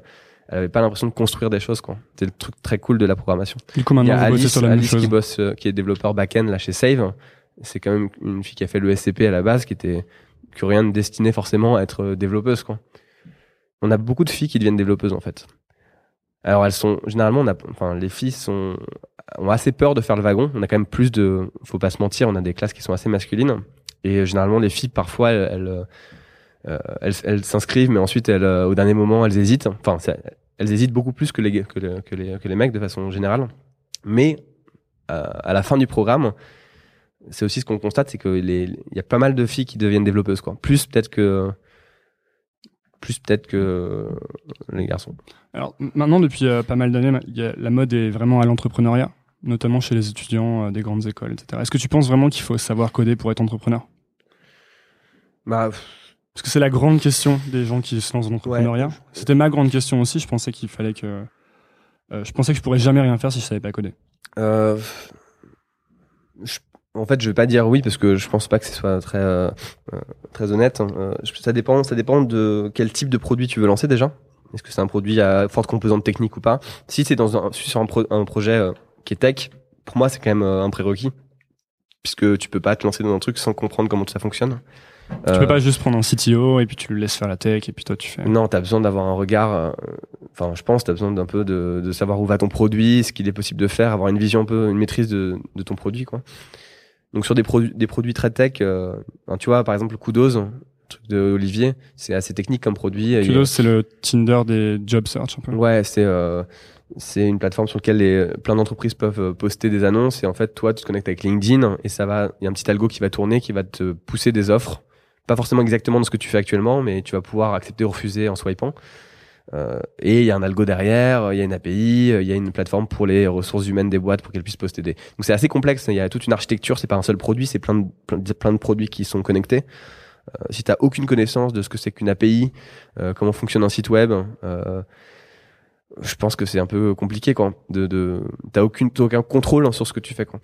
elle avait pas l'impression de construire des choses. quoi. C'est le truc très cool de la programmation. Du coup, Il y a vous Alice, sur la même Alice chose. qui bosse, euh, qui est développeur back-end là chez Save. C'est quand même une fille qui a fait le SCP à la base, qui était que rien de destiné forcément à être développeuse quoi. On a beaucoup de filles qui deviennent développeuses en fait. Alors elles sont généralement, enfin les filles sont ont assez peur de faire le wagon. On a quand même plus de, faut pas se mentir, on a des classes qui sont assez masculines et euh, généralement les filles parfois elles elles, euh, elles s'inscrivent mais ensuite euh, au dernier moment elles hésitent. Enfin elles hésitent beaucoup plus que les que, le- que les que les mecs de façon générale. Mais euh, à la fin du programme, c'est aussi ce qu'on constate, c'est qu'il il y a pas mal de filles qui deviennent développeuses. Plus peut-être que plus peut-être que les garçons. Alors maintenant, depuis euh, pas mal d'années, la mode est vraiment à l'entrepreneuriat, notamment chez les étudiants euh, des grandes écoles, etc. Est-ce que tu penses vraiment qu'il faut savoir coder pour être entrepreneur? Bah, Parce que c'est la grande question des gens qui se lancent dans l'entrepreneuriat. C'était ma grande question aussi. Je pensais qu'il fallait que. euh, je pensais que je pourrais jamais rien faire si je savais pas coder. je- en fait, je vais pas dire oui parce que je pense pas que ce soit très euh, euh, très honnête. hein. Euh, ça dépend, ça dépend de quel type de produit tu veux lancer déjà. Est-ce que c'est un produit à forte composante technique ou pas? Si c'est dans un, sur un, pro- un projet euh, qui est tech, pour moi, c'est quand même euh, un prérequis puisque tu peux pas te lancer dans un truc sans comprendre comment ça fonctionne. Tu peux pas juste prendre un CTO et puis tu le laisses faire la tech et puis toi tu fais. Non, tu as besoin d'avoir un regard. Enfin, je pense, tu as besoin d'un peu de, de savoir où va ton produit, ce qu'il est possible de faire, avoir une vision un peu, une maîtrise de, de ton produit, quoi. Donc sur des produits, des produits très tech, euh, hein, tu vois, par exemple, le Kudos, truc de Olivier, c'est assez technique comme produit. Kudos, c'est le Tinder des job search un peu. Ouais, c'est euh, c'est une plateforme sur laquelle les, plein d'entreprises peuvent euh, poster des annonces et en fait toi tu te connectes avec LinkedIn et ça va il y a un petit algo qui va tourner qui va te pousser des offres pas forcément exactement de ce que tu fais actuellement mais tu vas pouvoir accepter ou refuser en swipant euh, et il y a un algo derrière il y a une API euh, il y a une plateforme pour les ressources humaines des boîtes pour qu'elles puissent poster des. Donc c'est assez complexe il y a toute une architecture c'est pas un seul produit c'est plein de plein de, produits qui sont connectés. Euh, si tu aucune connaissance de ce que c'est qu'une API euh, comment fonctionne un site web euh, je pense que c'est un peu compliqué quoi de, de t'as aucune aucun contrôle sur ce que tu fais quoi.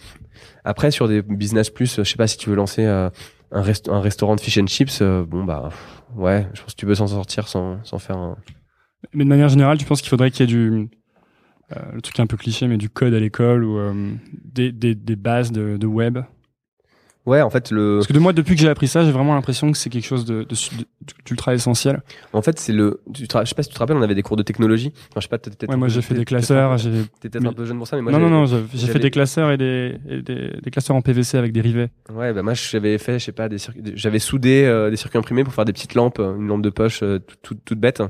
Après sur des business plus je sais pas si tu veux lancer euh, un, rest- un restaurant de fish and chips euh, bon bah ouais je pense que tu peux s'en sortir sans, sans faire un Mais de manière générale, tu penses qu'il faudrait qu'il y ait du. euh, le truc un peu cliché, mais du code à l'école ou euh, des, des, des bases de, de web? Ouais en fait le Parce que de moi, depuis que j'ai appris ça, j'ai vraiment l'impression que c'est quelque chose de, d'ultra essentiel. en fait c'est le tu te je sais pas si tu te rappelles on avait des cours de technologie enfin, je sais pas t'es peut-être Ouais, moi, j'ai fait des classeurs. J'ai... t'es peut-être mais- un peu jeune pour ça mais moi non, non, non, j'ai, fait des classeurs et, des, et des, des classeurs en PVC avec des rivets. ouais bah moi j'avais fait je sais pas des circuits j'avais soudé euh, des circuits imprimés pour faire des petites lampes une lampe de poche toute toute toute bête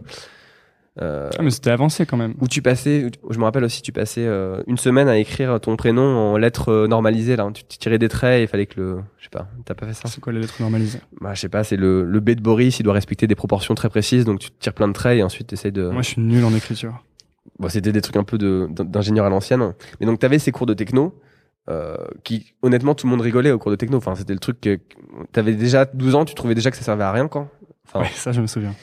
euh, Ah, mais c'était avancé quand même. où tu passais, je me rappelle aussi, tu passais euh, une semaine à écrire ton prénom en lettres euh, normalisées. Là, tu tu tirais des traits et il fallait que le, je sais pas, t'as pas fait ça? C'est quoi les lettres normalisées? Bah, je sais pas, c'est le le B de Boris, il doit respecter des proportions très précises, donc tu tires plein de traits et ensuite t'essayes de. Moi, je suis nul en écriture. Bon, c'était des trucs un peu d'ingénieur à l'ancienne. Mais donc t'avais ces cours de techno. Euh, qui honnêtement tout le monde rigolait au cours de techno enfin c'était le truc que t'avais déjà 12 ans tu trouvais déjà que ça servait à rien quoi Enfin, Ouais, ça, je me souviens.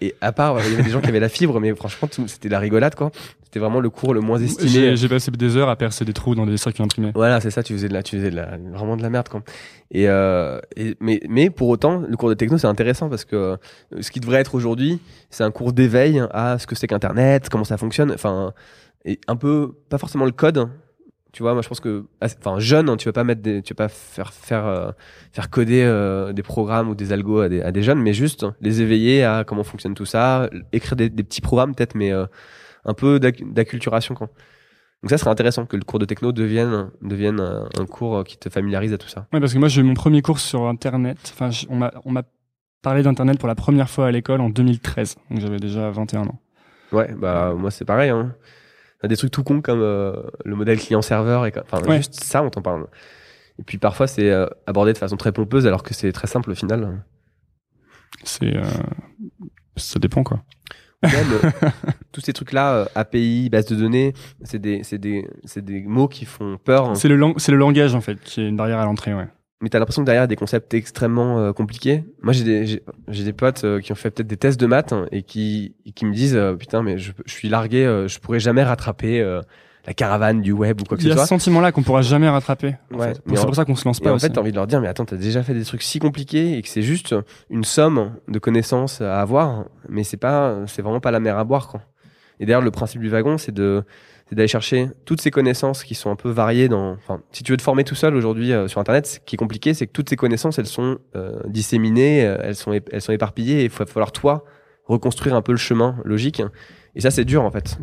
Et à part il y avait des gens qui avaient la fibre mais franchement c'était la rigolade quoi c'était vraiment le cours le moins estimé J'ai, passé des heures à percer des trous dans des circuits imprimés. Voilà, c'est ça, tu faisais de la, tu faisais de la, vraiment de la merde, quoi. Et, euh, et mais, mais pour autant, le cours de techno, c'est intéressant parce que euh, ce qui devrait être aujourd'hui, c'est un cours d'éveil à ce que c'est qu'Internet, comment ça fonctionne, enfin, et un peu, pas forcément le code. Tu vois, moi, je pense que, enfin, jeune, hein, tu vas pas mettre des, tu vas pas faire, faire, euh, faire coder euh, des programmes ou des algos à des, à des jeunes, mais juste les éveiller à comment fonctionne tout ça, écrire des, des petits programmes peut-être, mais euh, un peu d'acc- d'acculturation, quoi. Donc ça serait intéressant que le cours de techno devienne, devienne un, un cours qui te familiarise à tout ça. Ouais, parce que moi, j'ai eu mon premier cours sur Internet. Enfin, on m'a, on m'a parlé d'Internet pour la première fois à l'école en 2013. Donc, j'avais déjà 21 ans. Ouais, bah moi c'est pareil. Hein. Des trucs tout cons comme euh, le modèle client-serveur et enfin Ouais. juste ça on t'en parle. Et puis parfois c'est euh, abordé de façon très pompeuse alors que c'est très simple au final. C'est, euh, ça dépend, quoi. Même, [laughs] tous ces trucs là, API, base de données, c'est des, c'est des, c'est des mots qui font peur. hein. C'est le, lang- c'est le langage, en fait, qui est une barrière à l'entrée, ouais. Mais t'as l'impression que derrière il y a des concepts extrêmement euh, compliqués. Moi j'ai des j'ai, j'ai des potes euh, qui ont fait peut-être des tests de maths hein, et qui et qui me disent euh, putain mais je, je suis largué, euh, je pourrais jamais rattraper euh, la caravane du web ou quoi que Il y ce a soit. ce sentiment-là qu'on pourra jamais rattraper. en Ouais, fait. C'est en- pour ça qu'on se lance Et pas en aussi. fait, t'as envie de leur dire, mais attends, t'as déjà fait des trucs si compliqués et que c'est juste une somme de connaissances à avoir, mais c'est pas, c'est vraiment pas la mer à boire, quoi. Et d'ailleurs, le principe du wagon, c'est de, c'est d'aller chercher toutes ces connaissances qui sont un peu variées dans, enfin, si tu veux te former tout seul aujourd'hui euh, sur Internet, ce qui est compliqué, c'est que toutes ces connaissances, elles sont euh, disséminées, euh, elles sont, elles sont éparpillées et il va falloir toi reconstruire un peu le chemin logique. Et ça, c'est dur, en fait.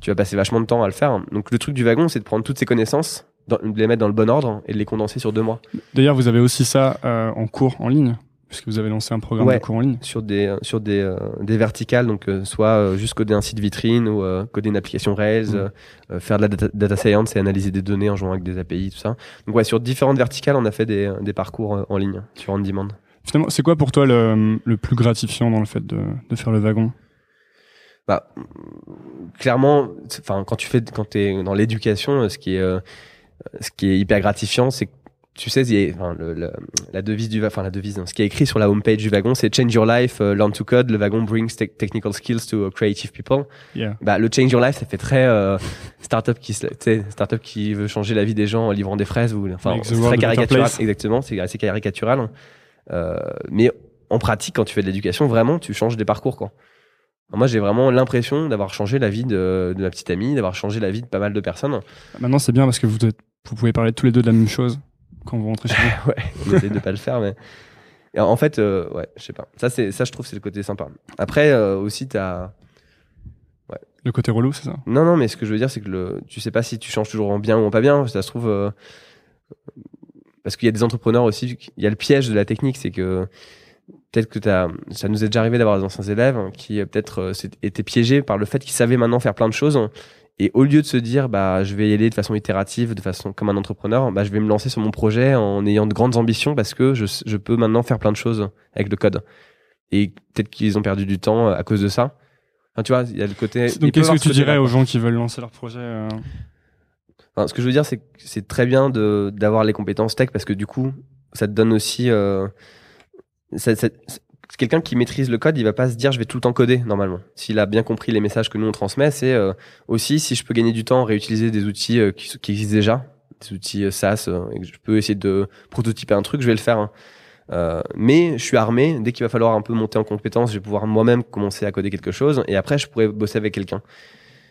Tu vas passer vachement de temps à le faire. Donc, le truc du wagon, c'est de prendre toutes ces connaissances, de les mettre dans le bon ordre et de les condenser sur deux mois. D'ailleurs, vous avez aussi ça en cours en ligne, puisque vous avez lancé un programme Ouais. de cours en ligne. sur des euh, sur des euh, des verticales donc euh, soit euh, juste coder un site vitrine ou coder une application Rails Mm. faire de la data, data science et analyser des données en jouant avec des API tout ça donc ouais sur différentes verticales on a fait des, des parcours en ligne sur on demand Finalement, c'est quoi pour toi le, le plus gratifiant dans le fait de, de faire le wagon? Bah clairement enfin quand tu fais quand t'es dans l'éducation ce qui est ce qui est hyper gratifiant c'est que tu sais, il y a- enfin, le, le- la devise du, enfin la devise, ce qui est écrit sur la homepage du wagon, c'est Change your life, euh, learn to code. Le wagon brings te- technical skills to creative people. Yeah. Bah, le change your life, ça fait très euh, startup qui, startup qui veut changer la vie des gens en livrant des fraises ou, enfin, c'est très caricatural. Exactement, c'est assez caricatural. hein. Euh, mais en pratique, quand tu fais de l'éducation, vraiment, tu changes des parcours, quoi. Moi, j'ai vraiment l'impression d'avoir changé la vie de, de ma petite amie, d'avoir changé la vie de pas mal de personnes. Maintenant, c'est bien parce que vous pouvez parler tous les deux de la même chose quand vous rentrez chez vous. [laughs] ouais, on essaie de pas le faire, mais Et en fait, euh, ouais, je sais pas. Ça, c'est, ça, je trouve, c'est le côté sympa. Après, euh, aussi, t'as. Le côté relou, c'est ça? Non, non, mais ce que je veux dire, c'est que le, tu sais pas si tu changes toujours en bien ou en pas bien. Ça se trouve. euh, parce qu'il y a des entrepreneurs aussi. Il y a le piège de la technique, c'est que peut-être que t'as, ça nous est déjà arrivé d'avoir des anciens élèves qui euh, peut-être euh, étaient piégés par le fait qu'ils savaient maintenant faire plein de choses. Et au lieu de se dire, bah, je vais y aller de façon itérative, de façon comme un entrepreneur, bah, je vais me lancer sur mon projet en ayant de grandes ambitions parce que je, je peux maintenant faire plein de choses avec le code. Et peut-être qu'ils ont perdu du temps euh, à cause de ça. Enfin, tu vois, il y a le côté. Donc, qu'est-ce que tu dirais aux gens qui veulent lancer leur projet euh, Enfin, ce que je veux dire, c'est que c'est très bien de d'avoir les compétences tech parce que du coup, ça te donne aussi. Euh, ça- ça- c'est- Quelqu'un qui maîtrise le code, il va pas se dire je vais tout le temps coder normalement. S'il a bien compris les messages que nous on transmet, c'est euh, aussi si je peux gagner du temps, réutiliser des outils euh, qui, existent déjà, des outils euh, SaaS, et que je peux essayer de prototyper un truc, je vais le faire. hein. Mais je suis armé. Dès qu'il va falloir un peu monter en compétence, je vais pouvoir moi-même commencer à coder quelque chose, et après je pourrais bosser avec quelqu'un.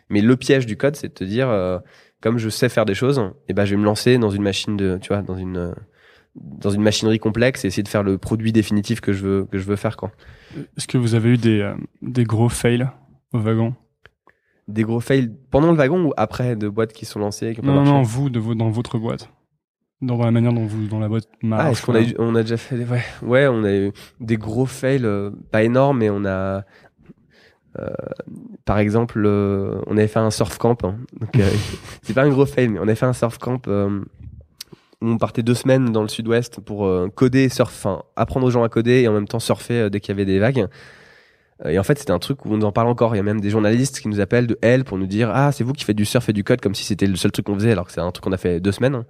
Mais le piège du code, c'est de te dire comme je sais faire des choses, et ben je vais me lancer dans une machine de, tu vois, dans une dans une machinerie complexe et essayer de faire le produit définitif que je veux que je veux faire quoi. Est-ce que vous avez eu des, euh, des gros fails au wagon? Des gros fails pendant le wagon ou après de boîtes qui sont lancées qui Non, non, non, vous, de dans votre boîte. Dans la manière dont, vous, dont la boîte marche. Ah, est-ce qu'on a, eu- on a déjà fait des, ouais, ouais, on a eu des gros fails, euh, pas énormes, mais on a, euh, par exemple, euh, on avait fait un surf camp. hein. Donc, euh, [laughs] c'est pas un gros fail, mais on avait fait un surf camp. On partait deux semaines dans le sud-ouest pour euh, coder, surf, enfin, apprendre aux gens à coder et en même temps surfer euh, dès qu'il y avait des vagues. Euh, Et en fait, c'était un truc où on en parle encore. Il y a même des journalistes qui nous appellent de L pour nous dire Ah, c'est vous qui faites du surf et du code comme si c'était le seul truc qu'on faisait, alors que c'est un truc qu'on a fait deux semaines.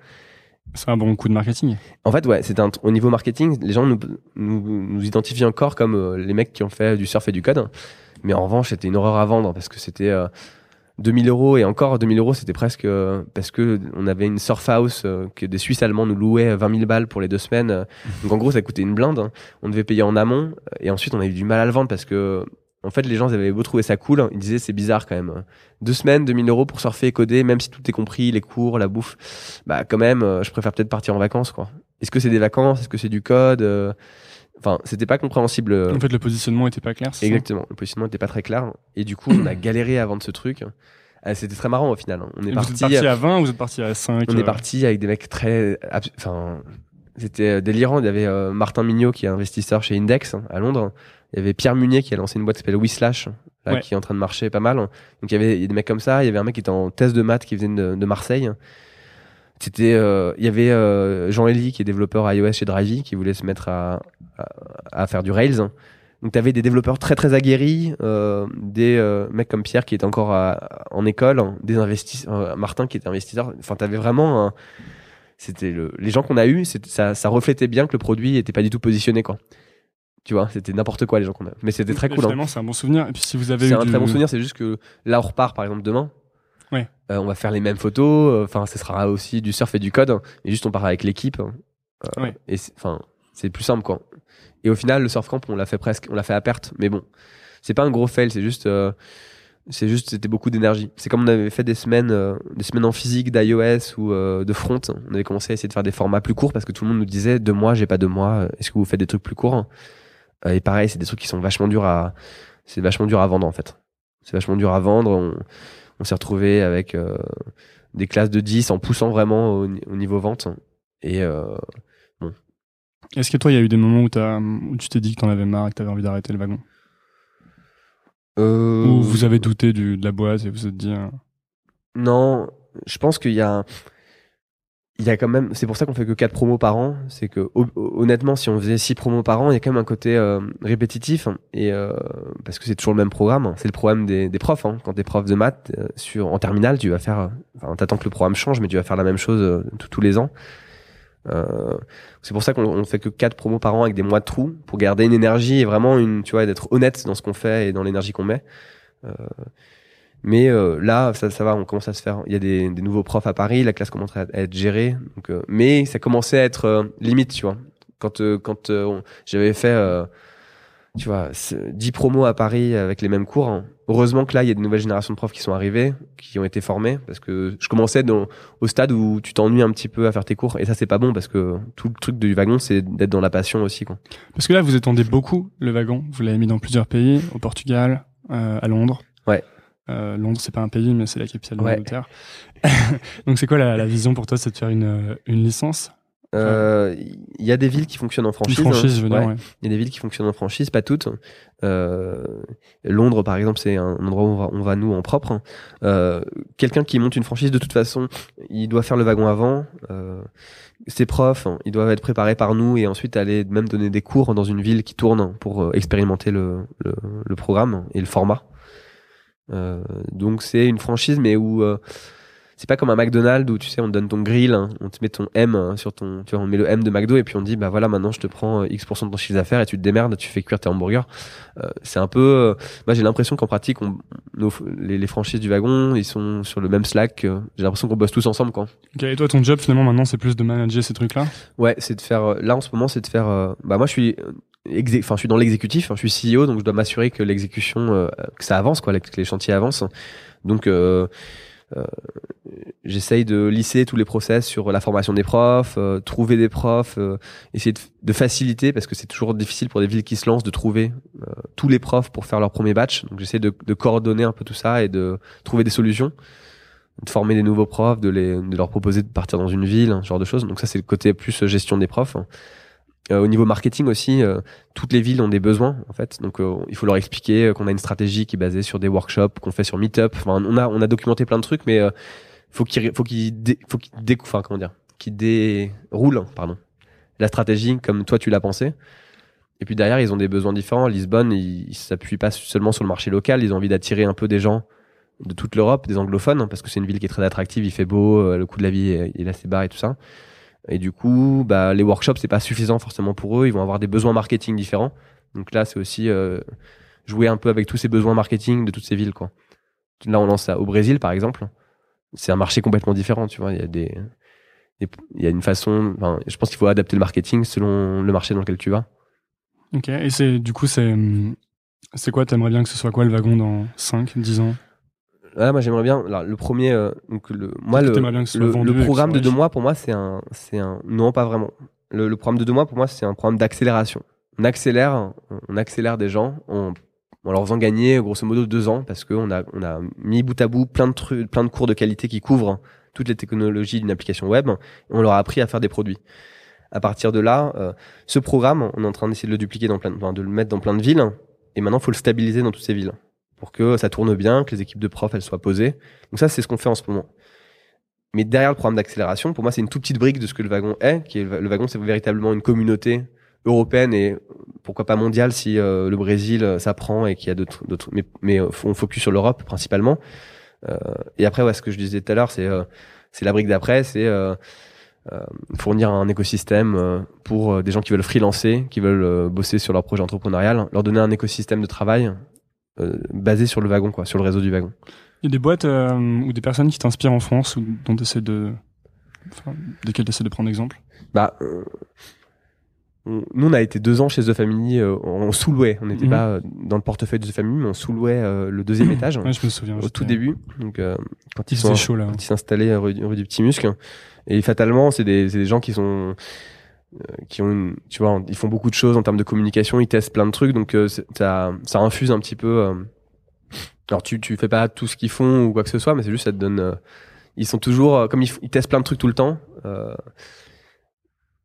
C'est un bon coup de marketing. En fait, ouais, c'était un- au niveau marketing, les gens nous, nous, nous identifient encore comme euh, les mecs qui ont fait du surf et du code. Mais en revanche, c'était une horreur à vendre parce que c'était euh, 2000 euros et encore 2000 euros, c'était presque euh, parce que on avait une surf house euh, que des Suisses allemands nous louaient 20 000 balles pour les deux semaines. euh. Donc en gros, ça coûtait une blinde. hein. On devait payer en amont et ensuite on a eu du mal à le vendre parce que en fait, les gens avaient beau trouver ça cool, ils disaient c'est bizarre quand même. Deux semaines, 2000 euros pour surfer et coder, même si tout est compris, les cours, la bouffe. Bah quand même, euh, je préfère peut-être partir en vacances quoi. Est-ce que c'est des vacances? Est-ce que c'est du code Euh, Enfin, c'était pas compréhensible. euh, En fait, le positionnement était pas clair. c'est ça Exactement. Le positionnement n'était pas très clair. Et du coup, on a [clears throat] galéré à vendre ce truc. Euh, C'était très marrant au final. On est Et Vous parti. êtes parti à 20 ou vous êtes parti à 5 On euh, est parti avec des mecs très. Enfin, c'était euh, délirant. Il y avait euh, Martin Mignot qui est investisseur chez Index hein, à Londres. Il y avait Pierre Munier qui a lancé une boîte qui s'appelle Whislash, là, Ouais. qui est en train de marcher pas mal. Donc il y avait il y a des mecs comme ça. Il y avait un mec qui était en thèse de maths qui venait de, de Marseille. C'était, euh, il y avait euh, Jean Elie qui est développeur iOS chez Drivey qui voulait se mettre à, à, à faire du Rails. Donc tu avais des développeurs très très aguerris, euh, des mecs comme Pierre qui était encore à- en école, des investisseurs, Martin qui était investisseur. Enfin, tu avais vraiment un- c'était le, les gens qu'on a eu, ça, ça reflétait bien que le produit était pas du tout positionné quoi. Tu vois, c'était n'importe quoi les gens qu'on a. Mais c'était très Mais cool. hein. C'est un bon souvenir. Et puis, si vous avez C'est un du- très bon souvenir, c'est juste que là on repart par exemple demain. Ouais. Euh, on va faire les mêmes photos, euh, enfin ce sera aussi du surf et du code, mais juste on part avec l'équipe. euh, Ouais. Et c'est- enfin c'est plus simple quoi. Et au final le surf camp on l'a fait presque, on l'a fait à perte, mais bon, c'est pas un gros fail, c'est juste euh, c'est juste c'était beaucoup d'énergie. C'est comme on avait fait des semaines euh, des semaines en physique d'iOS ou euh, de front, on avait commencé à essayer de faire des formats plus courts parce que tout le monde nous disait deux mois, j'ai pas deux mois, euh, est-ce que vous faites des trucs plus courts Euh, Et pareil, c'est des trucs qui sont vachement durs à c'est vachement dur à vendre en fait. C'est vachement dur à vendre. On, on s'est retrouvé avec euh, des classes de 10 en poussant vraiment au, ni- au niveau vente. Et euh, Est-ce que toi, il y a eu des moments où, tu t'es dit que t'en avais marre et que t'avais envie d'arrêter le wagon? Euh, Ou vous avez douté du, de la boîte et vous vous êtes dit. Non, je pense qu'il y a, il y a quand même. C'est pour ça qu'on fait que 4 promos par an. C'est que ho- honnêtement, si on faisait 6 promos par an, il y a quand même un côté euh, répétitif et euh, parce que c'est toujours le même programme. C'est le problème des, profs. Hein. Quand t'es prof de maths euh, en terminale, tu vas faire. Enfin, t'attends que le programme change, mais tu vas faire la même chose tous- les ans. C'est pour ça qu'on on fait que 4 promos par an avec des mois de trous pour garder une énergie et vraiment une, tu vois, d'être honnête dans ce qu'on fait et dans l'énergie qu'on met. Mais euh, là, ça, ça va, on commence à se faire. Il y a des, des nouveaux profs à Paris, la classe commence à être gérée. Donc, euh, mais ça commençait à être euh, limite, tu vois. Quand, euh, quand euh, j'avais fait, euh, tu vois, ce- 10 promos à Paris avec les mêmes cours, hein, heureusement que là, il y a de nouvelles générations de profs qui sont arrivées, qui ont été formés, parce que je commençais dans, au stade où tu t'ennuies un petit peu à faire tes cours, et ça, c'est pas bon, parce que tout le truc du wagon, c'est d'être dans la passion aussi. Quoi. Parce que là, vous étendez beaucoup le wagon. Vous l'avez mis dans plusieurs pays, au Portugal, euh, à Londres. Ouais. Euh, Londres, c'est pas un pays, mais c'est la capitale de Ouais. l'Angleterre. [laughs] Donc, c'est quoi la, la vision pour toi C'est de faire une, une licence? Euh, Il y a des villes qui fonctionnent en franchise. franchise, hein. Ouais. ouais. Il y a des villes qui fonctionnent en franchise, pas toutes. Euh, Londres, par exemple, c'est un endroit où on va, on va nous en propre. Euh, Quelqu'un qui monte une franchise, de toute façon, il doit faire le wagon avant. Euh, ses profs, hein, ils doivent être préparés par nous et ensuite aller même donner des cours dans une ville qui tourne pour euh, expérimenter le, le, le programme et le format. Euh, donc c'est une franchise, mais où euh, c'est pas comme un McDonald's où tu sais on te donne ton grill, hein, on te met ton M hein, sur ton, tu vois, on met le M de McDo et puis on dit bah voilà maintenant je te prends euh, X% de ton chiffre d'affaires et tu te démerdes, tu fais cuire tes hamburgers. Euh, c'est un peu, euh, moi j'ai l'impression qu'en pratique on, nos- les, les franchises du wagon ils sont sur le même Slack. euh, j'ai l'impression qu'on bosse tous ensemble quoi. Et toi, ton job, finalement, maintenant, c'est plus de manager ces trucs-là? Ouais, c'est de faire. Là, en ce moment, c'est de faire. Bah, moi, je suis. Enfin, je suis dans l'exécutif. hein, Je suis CEO, donc je dois m'assurer que l'exécution, euh, que ça avance, quoi, que les chantiers avancent. Donc, euh, euh, j'essaye de lisser tous les process sur la formation des profs, euh, trouver des profs, euh, essayer de, faciliter parce que c'est toujours difficile pour des villes qui se lancent de trouver euh, tous les profs pour faire leur premier batch. Donc, j'essaie de, de coordonner un peu tout ça et de trouver des solutions de former des nouveaux profs, de, les, de leur proposer de partir dans une ville, ce genre de choses. Donc ça, c'est le côté plus gestion des profs. Euh, au niveau marketing aussi, euh, toutes les villes ont des besoins en fait. Donc euh, il faut leur expliquer euh, qu'on a une stratégie qui est basée sur des workshops qu'on fait sur Meetup. Enfin, on a on a documenté plein de trucs, mais euh, faut qu'ils faut qu'ils dé- faut qu'ils dé- enfin comment dire, qu'ils déroulent pardon la stratégie comme toi tu l'as pensé. Et puis derrière, ils ont des besoins différents. Lisbonne, ils s'appuient pas seulement sur le marché local, ils ont envie d'attirer un peu des gens de toute l'Europe, des anglophones, hein, parce que c'est une ville qui est très attractive, il fait beau, euh, le coût de la vie est, il assez bas et tout ça. Et du coup, bah, les workshops, c'est pas suffisant forcément pour eux, ils vont avoir des besoins marketing différents. Donc là, c'est aussi euh, jouer un peu avec tous ces besoins marketing de toutes ces villes. Quoi. Là, on lance ça au Brésil, par exemple. C'est un marché complètement différent, tu vois. Il y a des, il y a une façon. je pense qu'il faut adapter le marketing selon le marché dans lequel tu vas. Ok, et du coup, c'est c'est quoi? T'aimerais bien que ce soit quoi le wagon dans 5, 10 ans? Là, moi, j'aimerais bien. alors, le premier, euh, donc le, moi, le, le, vendu programme de deux mois, pour moi, c'est un, c'est un, non, pas vraiment. Le, le programme de deux mois, pour moi, c'est un programme d'accélération. On accélère, on accélère des gens en, en leur faisant gagner, grosso modo, deux ans, parce qu'on a, on a mis bout à bout plein de trucs, plein de cours de qualité qui couvrent toutes les technologies d'une application web. Et on leur a appris à faire des produits. À partir de là, euh, ce programme, on est en train d'essayer de le dupliquer dans plein, de- enfin, de le mettre dans plein de villes. Et maintenant, faut le stabiliser dans toutes ces villes pour que ça tourne bien, que les équipes de profs elles soient posées. Donc ça, c'est ce qu'on fait en ce moment. Mais derrière le programme d'accélération, pour moi, c'est une toute petite brique de ce que le wagon est. Qui est le, wagon, c'est véritablement une communauté européenne et pourquoi pas mondiale si euh, le Brésil euh, s'apprend et qu'il y a d'autres. Mais, mais euh, on focus sur l'Europe principalement. Euh, et après, ouais, ce que je disais tout à l'heure, c'est euh, c'est la brique d'après, c'est fournir un écosystème pour des gens qui veulent freelancer, qui veulent bosser sur leur projet entrepreneurial, leur donner un écosystème de travail basé sur le wagon, quoi, sur le réseau du wagon. Il y a des boîtes euh, ou des personnes qui t'inspirent en France ou dont tu essaies de. Enfin, desquelles tu essaies de prendre exemple? Bah, euh, on- nous, on a été deux ans chez The Family, euh, on sous-louait. On n'était Mhm. pas euh, dans le portefeuille de The Family, mais on sous-louait euh, le deuxième [clears throat] étage Ouais, je me souviens. au tout début. Donc, euh, quand Il ils sont faisait chaud là. quand ils s'installaient rue, rue du Petit Muscle. Et fatalement, c'est des, des gens qui sont euh, qui ont une, tu vois, ils font beaucoup de choses en termes de communication, ils testent plein de trucs, donc euh, c'est- ça, ça infuse un petit peu. euh, alors tu, tu fais pas tout ce qu'ils font ou quoi que ce soit, mais c'est juste ça te donne. euh, ils sont toujours, euh, comme ils, testent plein de trucs tout le temps, euh,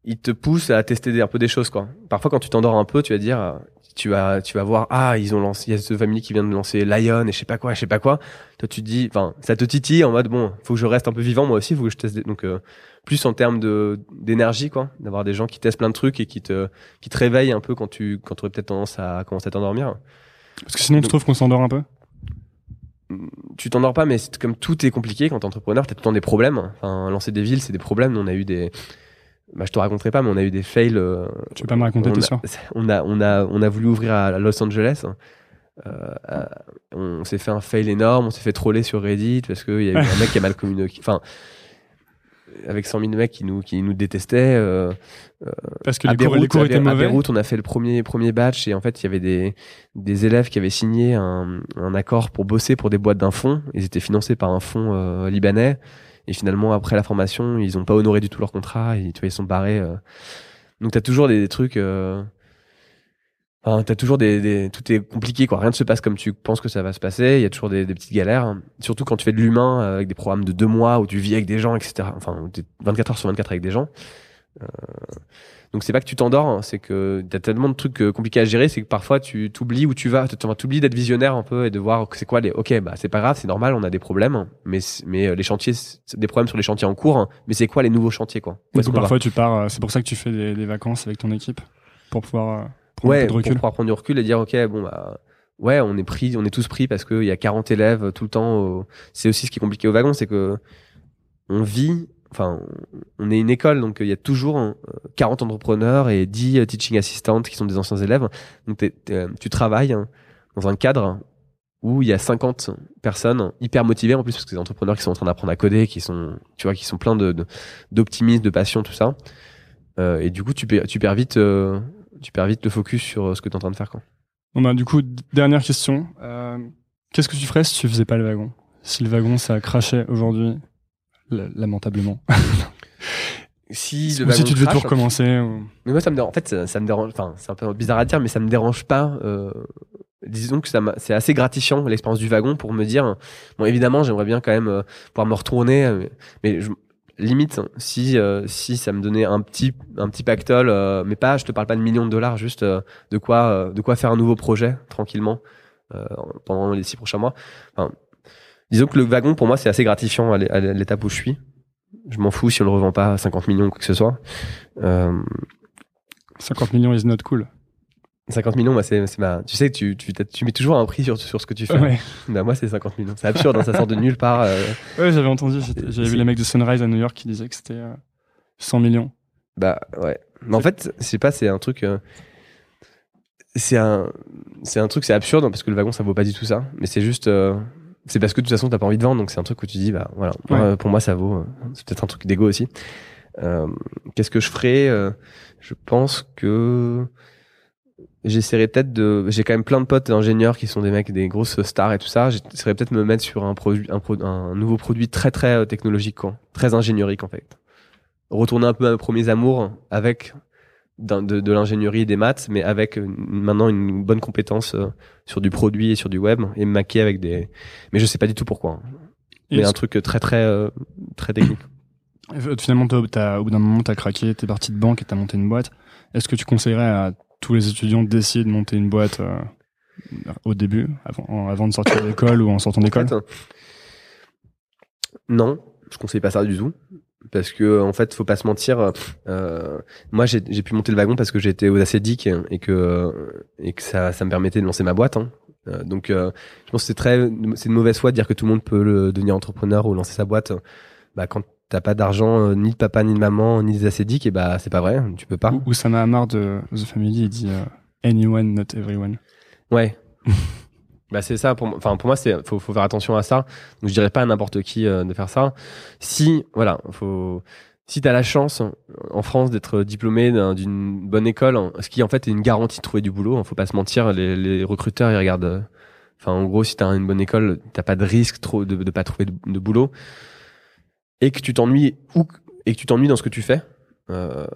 ils te poussent à tester un peu des choses quoi. Parfois quand tu t'endors un peu, tu vas dire, euh, tu vas, tu vas voir, ah ils ont lancé, il y a ce famille qui vient de lancer Lion et je sais pas quoi, je sais pas quoi. Toi tu te dis, enfin ça te titille en mode bon, faut que je reste un peu vivant moi aussi, faut que je teste. Des, donc euh, plus en termes de d'énergie quoi, d'avoir des gens qui testent plein de trucs et qui te qui te réveillent un peu quand tu quand tu aurais peut-être tendance à commencer à t'endormir. Parce que sinon, tu trouves qu'on s'endort un peu? Tu t'endors pas, mais c'est comme tout est compliqué quand t'es entrepreneur, t'as tout le temps des problèmes. Enfin, lancer des villes, c'est des problèmes. On a eu des, bah, je te raconterai pas, mais on a eu des fails. euh, Tu veux pas me raconter, on t'es a, sûr [laughs] on a, on a, on a voulu ouvrir à Los Angeles. Euh, euh, on s'est fait un fail énorme, on s'est fait troller sur Reddit parce qu'il y a eu un mec qui a mal communiqué. Enfin, avec 100 000 mecs qui nous, qui nous détestaient. euh, Parce que à les cours, les étaient à mauvais. Beyrouth, on a fait le premier, premier batch et en fait, il y avait des, des élèves qui avaient signé un, un accord pour bosser pour des boîtes d'un fonds. Ils étaient financés par un fonds euh, libanais. Et finalement, après la formation, ils ont pas honoré du tout leur contrat. Et, tu vois, ils sont barrés. euh. Donc, t'as toujours des, des trucs. Enfin, t'as toujours des, des, tout est compliqué quoi. Rien ne se passe comme tu penses que ça va se passer. Il y a toujours des, des petites galères. Surtout quand tu fais de l'humain euh, avec des programmes de deux mois où tu vis avec des gens, etc. Enfin, t'es 24 heures sur 24 avec des gens. Euh, donc c'est pas que tu t'endors, hein, c'est que t'as tellement de trucs euh, compliqués à gérer, c'est que parfois tu t'oublies où tu vas, tu t'oublies d'être visionnaire un peu et de voir que c'est quoi les. Ok, bah c'est pas grave, c'est normal, on a des problèmes, mais euh, les chantiers, des problèmes sur les chantiers en cours, hein, mais c'est quoi les nouveaux chantiers quoi? Qu'on va? parfois, tu pars. C'est pour ça que tu fais des, des vacances avec ton équipe pour pouvoir euh, un Ouais, peu de pour pouvoir prendre du recul et dire ok bon bah ouais on est pris, on est tous pris parce qu'il y a 40 élèves tout le temps. au- C'est aussi ce qui est compliqué au wagon, c'est que on vit, enfin on est une école donc il y a toujours euh, 40 entrepreneurs et 10 euh, teaching assistants qui sont des anciens élèves. Donc t'es- tu travailles hein, dans un cadre où il y a 50 personnes hyper motivées en plus parce que c'est des entrepreneurs qui sont en train d'apprendre à coder, qui sont tu vois qui sont pleins de d'optimisme, de passion tout ça. Euh, et du coup tu perds, tu perds vite euh, tu perds vite le focus sur euh, ce que tu es en train de faire. Quoi. Bon, bah, du coup, dernière question. Euh, Qu'est-ce que tu ferais si tu faisais pas le wagon? Si le wagon, ça crachait aujourd'hui, la- lamentablement. [laughs] Si, Ou si tu devais tout recommencer. ou- Mais moi, ça me dérange. En fait, ça, ça me dérange. Enfin, c'est un peu bizarre à dire, mais ça me dérange pas. euh, disons que c'est assez gratifiant l'expérience du wagon pour me dire. Bon, évidemment, j'aimerais bien quand même pouvoir me retourner, mais je- limite si euh, si ça me donnait un petit un petit pactole, euh, mais pas. Je te parle pas de millions de dollars, juste euh, de quoi de quoi faire un nouveau projet tranquillement pendant les six prochains mois. Disons que le wagon pour moi c'est assez gratifiant à l'é- à l'étape où je suis. Je m'en fous si on le revend pas à 50 millions ou quoi que ce soit. Euh, 50 millions is not cool. 50 millions, moi, c'est, c'est ma, tu sais, tu, tu, tu mets toujours un prix sur, sur ce que tu fais. Ouais, Bah, moi, c'est 50 millions. C'est absurde, hein, ça sort de nulle part. euh. [laughs] ouais j'avais entendu. J'avais vu les mecs de Sunrise à New York qui disaient que c'était euh, 100 millions. bah, ouais. Mais en fait, je sais pas, c'est un truc, euh, c'est un, c'est un truc, c'est absurde, hein, parce que le wagon, ça vaut pas du tout ça. Mais c'est juste, euh, c'est parce que de toute façon, t'as pas envie de vendre, donc c'est un truc où tu dis, bah, voilà. Ouais. euh, pour moi, ça vaut, euh, c'est peut-être un truc d'égo aussi. Euh, qu'est-ce que je ferais? euh, je pense que, J'essaierais peut-être de. J'ai quand même plein de potes ingénieurs qui sont des mecs, des grosses stars et tout ça. J'essaierais peut-être de me mettre sur un produit, un, pro- un nouveau produit très très euh, technologique, quoi. très ingénierique en fait. Retourner un peu à mes premiers amours avec de, de l'ingénierie et des maths, mais avec euh, maintenant une bonne compétence euh, sur du produit et sur du web et me maquer avec des. Mais je sais pas du tout pourquoi. Mais un truc très très très technique. [coughs] Finalement, t'as- t'as- au bout d'un moment, tu as craqué, tu es parti de banque et tu as monté une boîte. Est-ce que tu conseillerais à tous les étudiants d'essayer de monter une boîte euh, au début, avant, de sortir de l'école ou en sortant d'école non, je conseille pas ça du tout. Parce que en fait, faut pas se mentir. euh, moi, j'ai pu monter le wagon parce que j'étais aux acédiques et que et que ça, ça me permettait de lancer ma boîte. hein. Euh, donc, je pense que c'est c'est une mauvaise foi de dire que tout le monde peut devenir entrepreneur ou lancer sa boîte. Bah, quand t'as pas d'argent, euh, ni de papa, ni de maman, ni des acédiques, et bah, c'est pas vrai. Tu peux pas. Ou Oussama Hamar de The Family, il dit euh, Anyone, not everyone. Ouais. [laughs] bah c'est ça pour moi. Enfin pour moi c'est faut faut faire attention à ça. Donc je dirais pas à n'importe qui euh, de faire ça. Si voilà, faut si tu as la chance en France d'être diplômé d'un- d'une bonne école, hein, ce qui en fait est une garantie de trouver du boulot, hein, faut pas se mentir, les, les recruteurs ils regardent euh, enfin en gros si tu as une bonne école, t'as pas de risque trop de de pas trouver de, de boulot et que tu t'ennuies ou et que tu t'ennuies dans ce que tu fais, euh,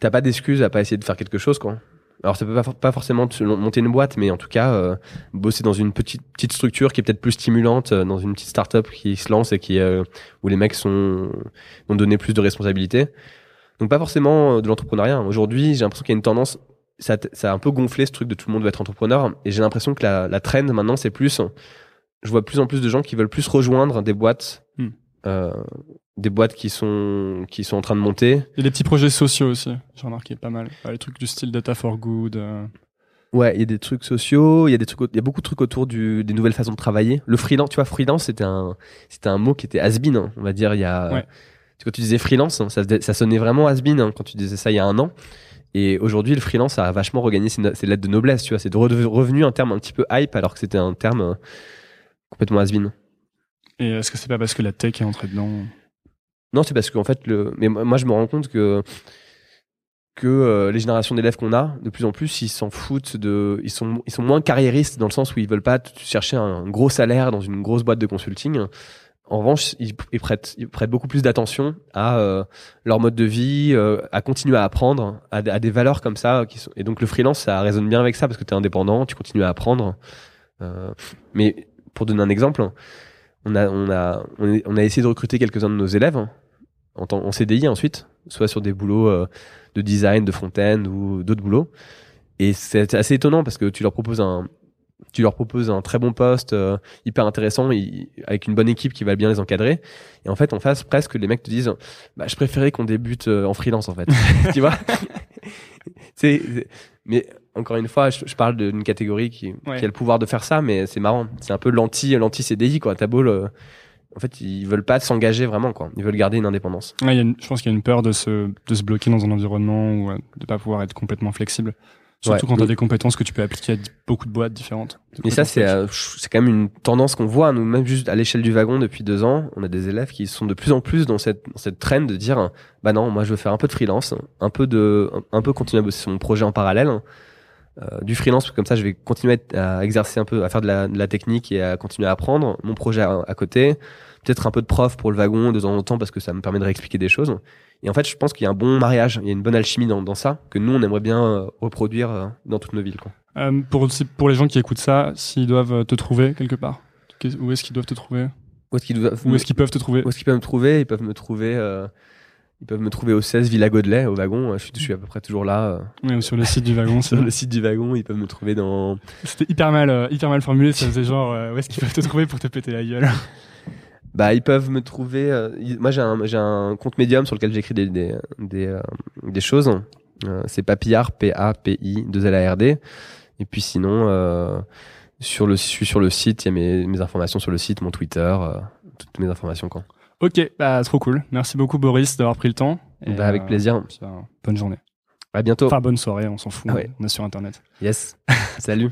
t'as pas d'excuse à pas essayer de faire quelque chose quoi. Alors ça peut pas, pas forcément te monter une boîte, mais en tout cas euh, bosser dans une petite petite structure qui est peut-être plus stimulante, euh, dans une petite start-up qui se lance et qui euh, où les mecs sont vont donner plus de responsabilités. Donc pas forcément euh, de l'entrepreneuriat. Aujourd'hui, j'ai l'impression qu'il y a une tendance, ça, a- ça a un peu gonflé ce truc de tout le monde veut être entrepreneur, et j'ai l'impression que la, la trend maintenant c'est plus, je vois plus en plus de gens qui veulent plus rejoindre des boîtes, Hmm. Des boîtes qui sont qui sont en train de monter. Il y a des petits projets sociaux aussi, j'ai remarqué pas mal. Euh, Les trucs du style Data for Good. euh, Ouais, il y a des trucs sociaux, il y a des trucs, il y a beaucoup de trucs autour du, des nouvelles façons de travailler. Le freelance, tu vois, freelance, c'était un, c'était un mot qui était has-been, hein, on va dire, il y a, Ouais. quand tu disais freelance, hein, ça, ça sonnait vraiment has-been hein, quand tu disais ça il y a un an. Et aujourd'hui, le freelance a vachement regagné ses, ses lettres de noblesse, tu vois, c'est de re- revenu un terme un petit peu hype alors que c'était un terme euh, complètement has-been. Et est-ce que c'est pas parce que la tech est entrée dedans? Non, c'est parce qu'en fait, le... mais moi, je me rends compte que que euh, les générations d'élèves qu'on a, de plus en plus, ils s'en foutent de, ils sont, ils sont moins carriéristes dans le sens où ils veulent pas chercher un gros salaire dans une grosse boîte de consulting. En revanche, ils, prêtent, ils prêtent beaucoup plus d'attention à euh, leur mode de vie, euh, à continuer à apprendre, à, des valeurs comme ça. Et donc le freelance, ça résonne bien avec ça parce que tu es indépendant, tu continues à apprendre. mais pour donner un exemple, on a, on a, on a essayé de recruter quelques-uns de nos élèves en, en CDI ensuite, soit sur des boulots de design, de fontaine ou d'autres boulots. Et c'est assez étonnant parce que tu leur proposes un, tu leur proposes un très bon poste, euh, hyper intéressant, avec une bonne équipe qui va bien les encadrer. Et en fait, en face, presque, les mecs te disent, bah, je préférais qu'on débute euh, en freelance, en fait. [laughs] tu vois? C'est, Mais encore une fois, je, parle d'une catégorie qui, qui, a le pouvoir de faire ça, mais c'est marrant. C'est un peu l'anti, l'anti CDI, quoi. T'as beau le, en fait, ils veulent pas s'engager vraiment, quoi. Ils veulent garder une indépendance. Ouais, y a je pense qu'il y a une peur de se, de se bloquer dans un environnement ou euh, de pas pouvoir être complètement flexible. Surtout quand tu as des compétences que tu peux appliquer à beaucoup de boîtes différentes. Mais ça, c'est euh, c'est quand même une tendance qu'on voit, nous, même juste à l'échelle du wagon depuis deux ans. On a des élèves qui sont de plus en plus dans cette, dans cette traîne de dire, bah non, moi, je veux faire un peu de freelance, un peu de, un, peu continuer à bosser sur mon projet en parallèle. Euh, du freelance, comme ça, je vais continuer à, exercer un peu, à faire de la, de la, technique et à continuer à apprendre mon projet à côté peut-être un peu de prof pour le wagon de temps en temps parce que ça me permet de réexpliquer des choses. Et en fait, je pense qu'il y a un bon mariage, il y a une bonne alchimie dans, dans ça que nous, on aimerait bien euh, reproduire euh, dans toutes nos villes. Quoi. Pour, pour les gens qui écoutent ça, s'ils doivent te trouver quelque part, où est-ce qu'ils doivent te trouver? Où est-ce qu'ils doivent... est qu'ils peuvent te trouver? Où est-ce qu'ils peuvent me trouver? Ils peuvent me trouver. Euh... Ils peuvent me trouver au 16 Villa Godelet, au wagon. Je suis, je suis à peu près toujours là. Oui, ou sur le site du wagon. sur le site du wagon, ils peuvent me trouver dans. C'était hyper mal, hyper mal formulé. Ça faisait genre, où est-ce qu'ils peuvent te trouver pour te péter la gueule? Bah, ils peuvent me trouver. Euh, moi, j'ai un, j'ai un compte Medium sur lequel j'écris des, des, des, euh, des choses. Euh, c'est Papillard, P-A-P-I, 2 L-A-R-D. Et puis sinon, sur le, je suis sur le site, il y a mes, mes informations sur le site, mon Twitter, toutes mes informations quand. Ok, bah, trop cool. Merci beaucoup, Boris, d'avoir pris le temps. bah, avec plaisir. bonne journée. À bientôt. Enfin, bonne soirée, on s'en fout. On est sur Internet. Yes. [laughs] Salut.